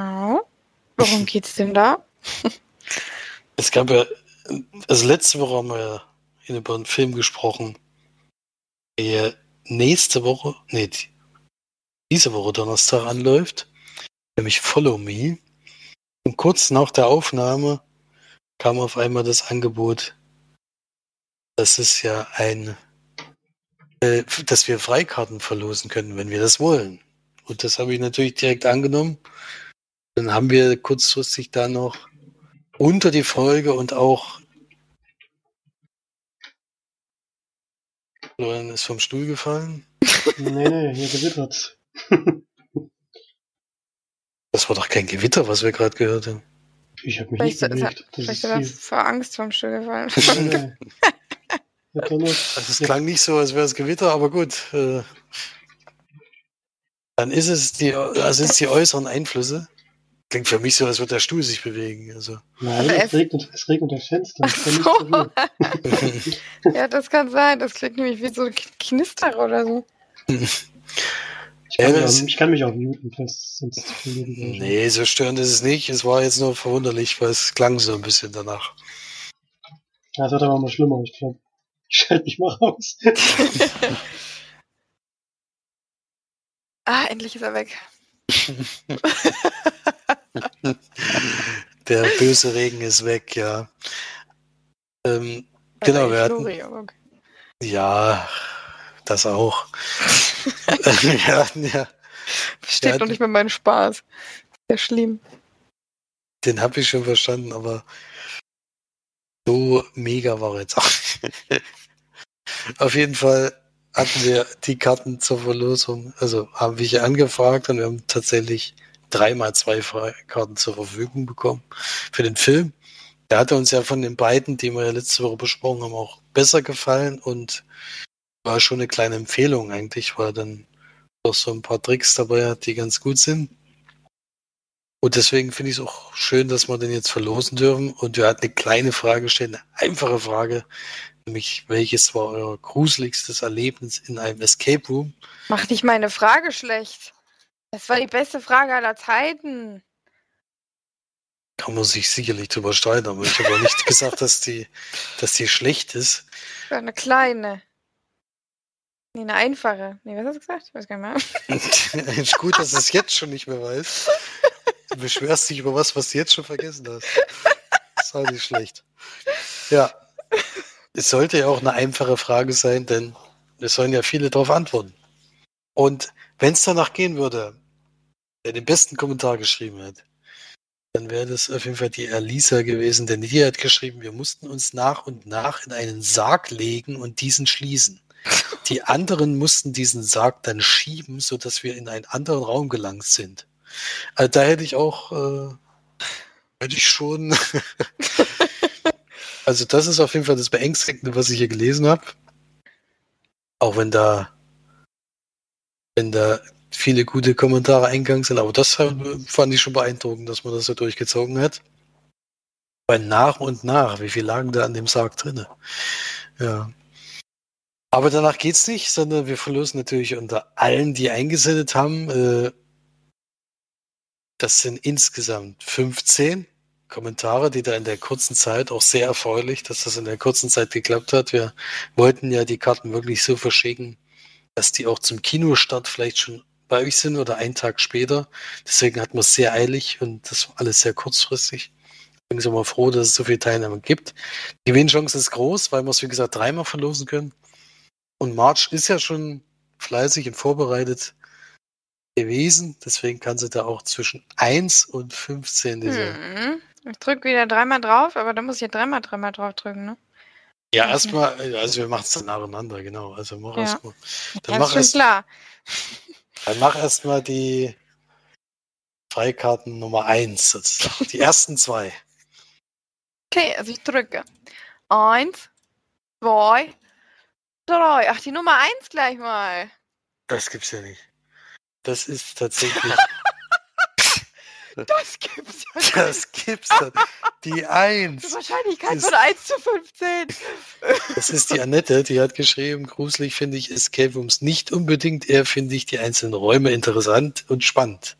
Oh. Worum geht's denn da?
es gab ja, also letzte Woche haben wir ja über einen Film gesprochen, nächste Woche, nee, diese Woche Donnerstag anläuft, nämlich Follow Me. Und kurz nach der Aufnahme kam auf einmal das Angebot, das ist ja ein, äh, dass wir Freikarten verlosen können, wenn wir das wollen. Und das habe ich natürlich direkt angenommen. Dann haben wir kurzfristig da noch unter die Folge und auch Florian ist vom Stuhl gefallen.
nee, nee, hier gewittert's.
das war doch kein Gewitter, was wir gerade gehört haben.
Ich habe mich vielleicht nicht bewegt.
Vielleicht ist er vor Angst vom Stuhl gefallen.
Also es klang nicht so, als wäre es Gewitter, aber gut. Äh, dann ist es die, also ist die äußeren Einflüsse. Klingt für mich so, als würde der Stuhl sich bewegen. Also.
Nein, es, es, regnet, es regnet das Fenster.
So. ja, das kann sein. Das klingt nämlich wie so ein Knister oder so.
Ich kann, ja, auch, ich kann mich auch muten, falls sonst.
Nee, so störend ist es nicht. Es war jetzt nur verwunderlich, weil es klang so ein bisschen danach.
Ja, es wird aber mal schlimmer, ich glaube. Ich schalte mich mal raus.
ah, endlich ist er weg.
Der böse Regen ist weg, ja. Ähm, genau, wir hatten, ja, das auch. wir hatten ja,
Versteht
Ja,
noch nicht mehr meinen Spaß. Sehr schlimm.
den habe ich schon verstanden, aber so mega war jetzt auch. Auf jeden Fall hatten wir die Karten zur Verlosung, also haben wir hier angefragt und wir haben tatsächlich dreimal zwei Freikarten zur Verfügung bekommen für den Film. Der hatte uns ja von den beiden, die wir ja letzte Woche besprochen haben, auch besser gefallen und war schon eine kleine Empfehlung eigentlich, weil dann doch so ein paar Tricks dabei hat, die ganz gut sind. Und deswegen finde ich es auch schön, dass wir den jetzt verlosen dürfen. Und wir hatten eine kleine Frage gestellt, eine einfache Frage, nämlich welches war euer gruseligstes Erlebnis in einem Escape Room?
Mach nicht meine Frage schlecht. Das war die beste Frage aller Zeiten.
Kann man sich sicherlich drüber streiten, aber ich habe nicht gesagt, dass die, dass die schlecht ist.
Das war eine kleine. Nee, eine einfache. Nee, was hast du gesagt? Ich weiß gar nicht mehr.
ist gut, dass du es jetzt schon nicht mehr weißt. Du beschwerst dich über was, was du jetzt schon vergessen hast. Das ist auch nicht schlecht. Ja. Es sollte ja auch eine einfache Frage sein, denn es sollen ja viele darauf antworten. Und wenn es danach gehen würde, wer den besten Kommentar geschrieben hat, dann wäre das auf jeden Fall die Alisa gewesen, denn die hat geschrieben, wir mussten uns nach und nach in einen Sarg legen und diesen schließen. Die anderen mussten diesen Sarg dann schieben, sodass wir in einen anderen Raum gelangt sind. Also da hätte ich auch, äh, hätte ich schon. also das ist auf jeden Fall das Beängstigende, was ich hier gelesen habe. Auch wenn da, wenn da viele gute Kommentare eingegangen sind, aber das fand ich schon beeindruckend, dass man das so durchgezogen hat. Weil nach und nach, wie viel lagen da an dem Sarg drinne? Ja. Aber danach geht's nicht, sondern wir verlosen natürlich unter allen, die eingesendet haben. Äh, das sind insgesamt 15 Kommentare, die da in der kurzen Zeit auch sehr erfreulich, dass das in der kurzen Zeit geklappt hat. Wir wollten ja die Karten wirklich so verschicken, dass die auch zum Kinostart vielleicht schon bei euch sind oder einen Tag später. Deswegen hatten wir es sehr eilig und das war alles sehr kurzfristig. Deswegen sind wir froh, dass es so viele Teilnehmer gibt. Die Gewinnchance ist groß, weil wir es, wie gesagt, dreimal verlosen können. Und March ist ja schon fleißig und vorbereitet gewesen. Deswegen kann sie da auch zwischen 1 und 15 diese.
Hm. Ich drücke wieder dreimal drauf, aber da muss ich ja dreimal, dreimal drauf drücken, ne?
Ja, erstmal, also wir machen es dann nacheinander, genau. Also mach
Ja.
erstmal. Dann
Ja,
mach erst,
klar.
dann mach erstmal die Freikarten Nummer 1 sozusagen. Die ersten zwei.
Okay, also ich drücke. Eins, zwei, drei. Ach, die Nummer eins gleich mal.
Das gibt's ja nicht. Das ist tatsächlich,
Das gibt's ja nicht.
das gibt's dann. Die
Die
1.
Wahrscheinlichkeit
ist-
von 1 zu 15.
Das ist die Annette, die hat geschrieben, gruselig finde ich Escape Rooms nicht unbedingt, eher finde ich die einzelnen Räume interessant und spannend.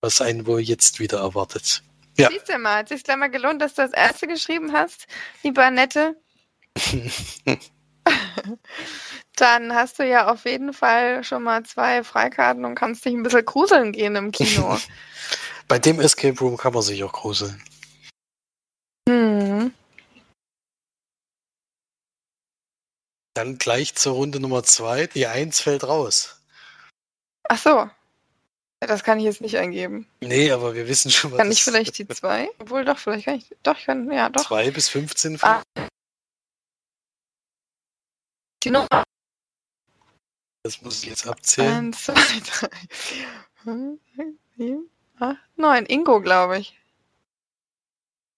Was einen wohl jetzt wieder erwartet. Ja.
Siehst du mal, hat sich gleich mal gelohnt, dass du das erste geschrieben hast, liebe Annette. Dann hast du ja auf jeden Fall schon mal zwei Freikarten und kannst dich ein bisschen gruseln gehen im Kino.
Bei dem Escape Room kann man sich auch gruseln.
hm.
Dann gleich zur Runde Nummer zwei. Die 1 fällt raus.
Ach so. Das kann ich jetzt nicht eingeben.
Nee, aber wir wissen schon, was
Kann ich vielleicht die zwei? Obwohl doch, vielleicht kann ich. Doch, ich kann. Ja, doch.
2 bis 15.
Ah. Die Nummer
Das muss ich jetzt abzählen.
1, 2, 3, 5, 6, 7, 8, 9. Ingo, glaube ich.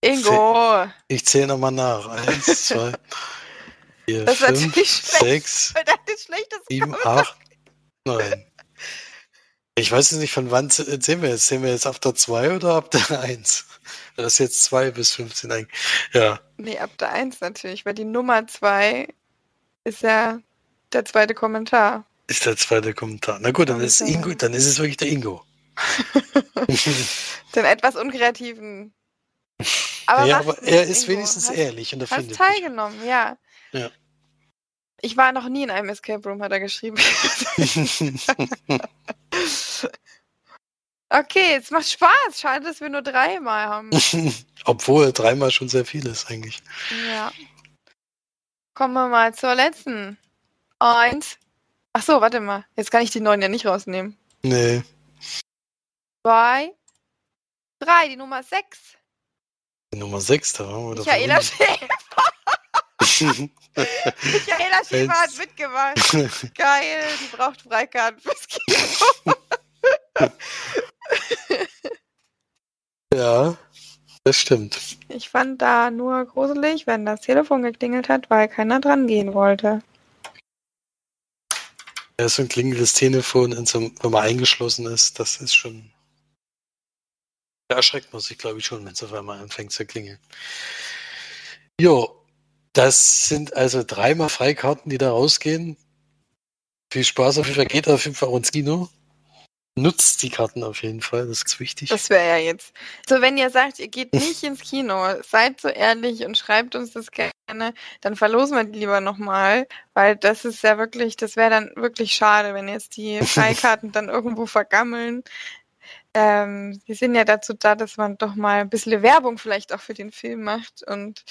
Ingo.
Ich zähle nochmal nach. 1, 2, 4,
Das ist
5,
natürlich schlecht.
6,
Das ist schlechtes
7, 8, 9. Ich weiß jetzt nicht, von wann z- sehen wir jetzt? Sehen wir jetzt ab der 2 oder ab der 1? Das ist jetzt 2 bis 15 eigentlich. Ja,
Nee, ab der 1 natürlich, weil die Nummer 2 ist ja der zweite Kommentar.
ist der zweite Kommentar. Na gut, dann ist. Ingo, dann ist es wirklich der Ingo.
Den etwas unkreativen. Aber
ja, aber er ist
Ingo.
wenigstens
hast,
ehrlich und er findet mich.
teilgenommen, ja.
Ja.
Ich war noch nie in einem Escape Room, hat er geschrieben. Okay, es macht Spaß. Schade, dass wir nur dreimal haben.
Obwohl dreimal schon sehr viel ist eigentlich.
Ja. Kommen wir mal zur letzten. Eins. Ach so, warte mal. Jetzt kann ich die neun ja nicht rausnehmen.
Nee.
Zwei. Drei, die Nummer sechs.
Die Nummer 6, da waren wir doch.
Michaela Schäfer. Michaela Schäfer hat mitgemacht. Geil, die braucht Freikarten fürs Kino.
ja, das stimmt.
Ich fand da nur gruselig, wenn das Telefon geklingelt hat, weil keiner dran gehen wollte.
Ja, so ein klingelndes Telefon, in so, einem- wenn man eingeschlossen ist, das ist schon. Da erschreckt man sich, glaube ich, schon, wenn es auf einmal anfängt zu klingeln. Jo, das sind also dreimal Freikarten, die da rausgehen. Viel Spaß auf jeden Fall. Geht auf jeden Fall auch ins Kino. Nutzt die Karten auf jeden Fall, das ist wichtig.
Das wäre ja jetzt. So, wenn ihr sagt, ihr geht nicht ins Kino, seid so ehrlich und schreibt uns das gerne, dann verlosen wir die lieber nochmal, weil das ist ja wirklich, das wäre dann wirklich schade, wenn jetzt die Freikarten dann irgendwo vergammeln. Ähm, die sind ja dazu da, dass man doch mal ein bisschen Werbung vielleicht auch für den Film macht und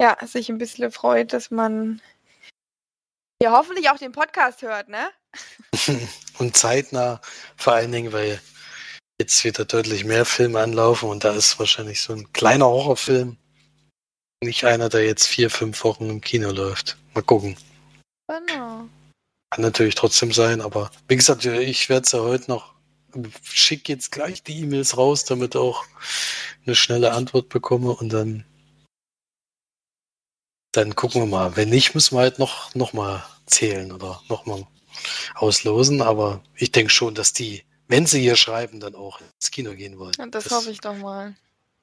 ja, sich ein bisschen freut, dass man ja hoffentlich auch den Podcast hört, ne?
und zeitnah vor allen Dingen, weil jetzt wieder deutlich mehr Filme anlaufen und da ist wahrscheinlich so ein kleiner Horrorfilm nicht einer, der jetzt vier, fünf Wochen im Kino läuft. Mal gucken.
Genau.
Kann natürlich trotzdem sein, aber wie gesagt, ich werde es ja heute noch, schick jetzt gleich die E-Mails raus, damit auch eine schnelle Antwort bekomme und dann dann gucken wir mal. Wenn nicht, müssen wir halt noch, noch mal zählen oder noch mal auslosen, aber ich denke schon, dass die, wenn sie hier schreiben, dann auch ins Kino gehen wollen.
Und das, hoffe ich doch mal.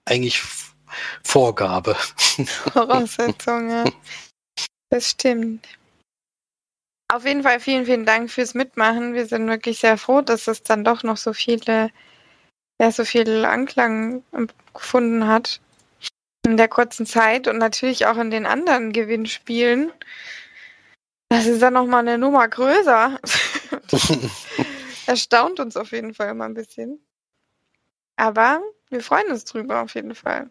Eigentlich Vorgabe.
Voraussetzung, ja. Das stimmt. Auf jeden Fall vielen, vielen Dank fürs Mitmachen. Wir sind wirklich sehr froh, dass es dann doch noch so viele, ja, so viel Anklang ähm, gefunden hat in der kurzen Zeit und natürlich auch in den anderen Gewinnspielen. Das ist dann nochmal eine Nummer größer. Erstaunt uns auf jeden Fall immer ein bisschen. Aber wir freuen uns drüber auf jeden Fall.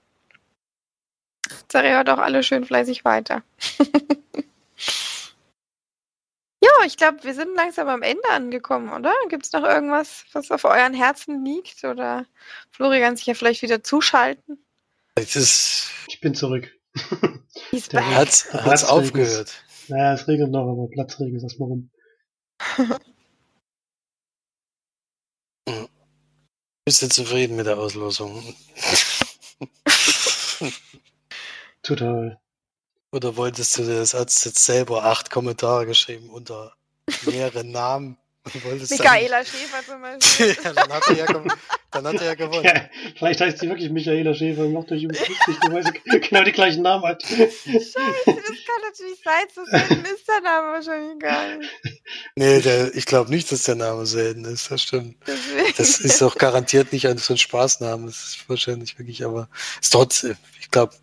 Sari hört auch alle schön fleißig weiter. ja, ich glaube, wir sind langsam am Ende angekommen, oder? Gibt es noch irgendwas, was auf euren Herzen liegt? Oder Florian sich ja vielleicht wieder zuschalten?
Es ist,
Ich bin zurück. Der
hat's, hat's
Platzregen
aufgehört.
Naja, es regnet noch, aber Platzregen ist erstmal rum.
Bist du zufrieden mit der Auslosung?
Total.
Oder wolltest du das als jetzt selber acht Kommentare geschrieben unter mehreren Namen?
Michaela Schäfer zum Beispiel.
ja, dann hat er ja, gew- dann hat er ja gewonnen.
Ja, vielleicht heißt sie wirklich Michaela Schäfer und macht euch übrigens lustig, weil sie genau die gleichen Namen hat.
Scheiße, das kann natürlich sein. So selten ist der Name wahrscheinlich gar nicht.
Nee, der, ich glaube nicht, dass der Name selten ist, das stimmt.
Deswegen.
Das ist auch garantiert nicht ein so ein Spaßname, das ist wahrscheinlich wirklich, aber ist trotzdem, ich glaube,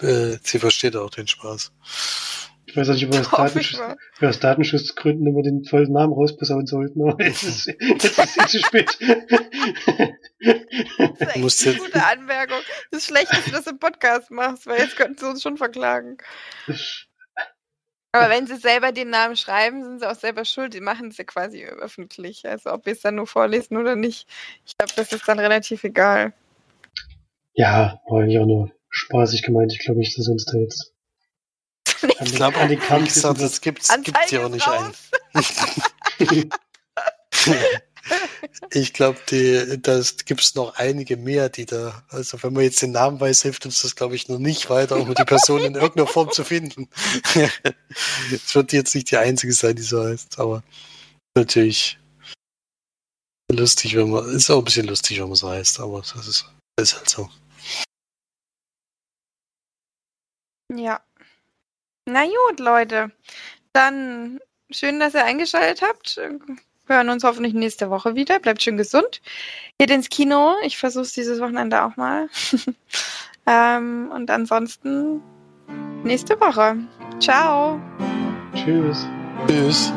äh, sie versteht auch den Spaß.
Ich weiß auch nicht, ob wir aus, Datenschutz, wir aus Datenschutzgründen immer den vollen Namen rausposaunen sollten, aber jetzt ist, jetzt ist es zu spät.
Das ist eine gute Anmerkung. Das ist schlecht, dass du das im Podcast machst, weil jetzt könnten sie uns schon verklagen. Aber wenn sie selber den Namen schreiben, sind sie auch selber schuld. Die machen es ja quasi öffentlich. Also ob wir es dann nur vorlesen oder nicht. Ich glaube, das ist dann relativ egal.
Ja, eigentlich auch nur spaßig gemeint. Ich glaube nicht, dass uns da jetzt
Ich glaube,
an den Kampf
gesagt, das gibt's, gibt's ja auch nicht ein. Ich glaube, die, das gibt's noch einige mehr, die da, also wenn man jetzt den Namen weiß, hilft uns das, glaube ich, noch nicht weiter, um die Person in irgendeiner Form zu finden. Es wird jetzt nicht die einzige sein, die so heißt, aber natürlich lustig, wenn man, ist auch ein bisschen lustig, wenn man so heißt, aber das ist, das ist halt so.
Ja. Na gut, Leute. Dann schön, dass ihr eingeschaltet habt. Wir hören uns hoffentlich nächste Woche wieder. Bleibt schön gesund. Geht ins Kino. Ich versuche es dieses Wochenende auch mal. ähm, und ansonsten nächste Woche. Ciao.
Tschüss.
Tschüss.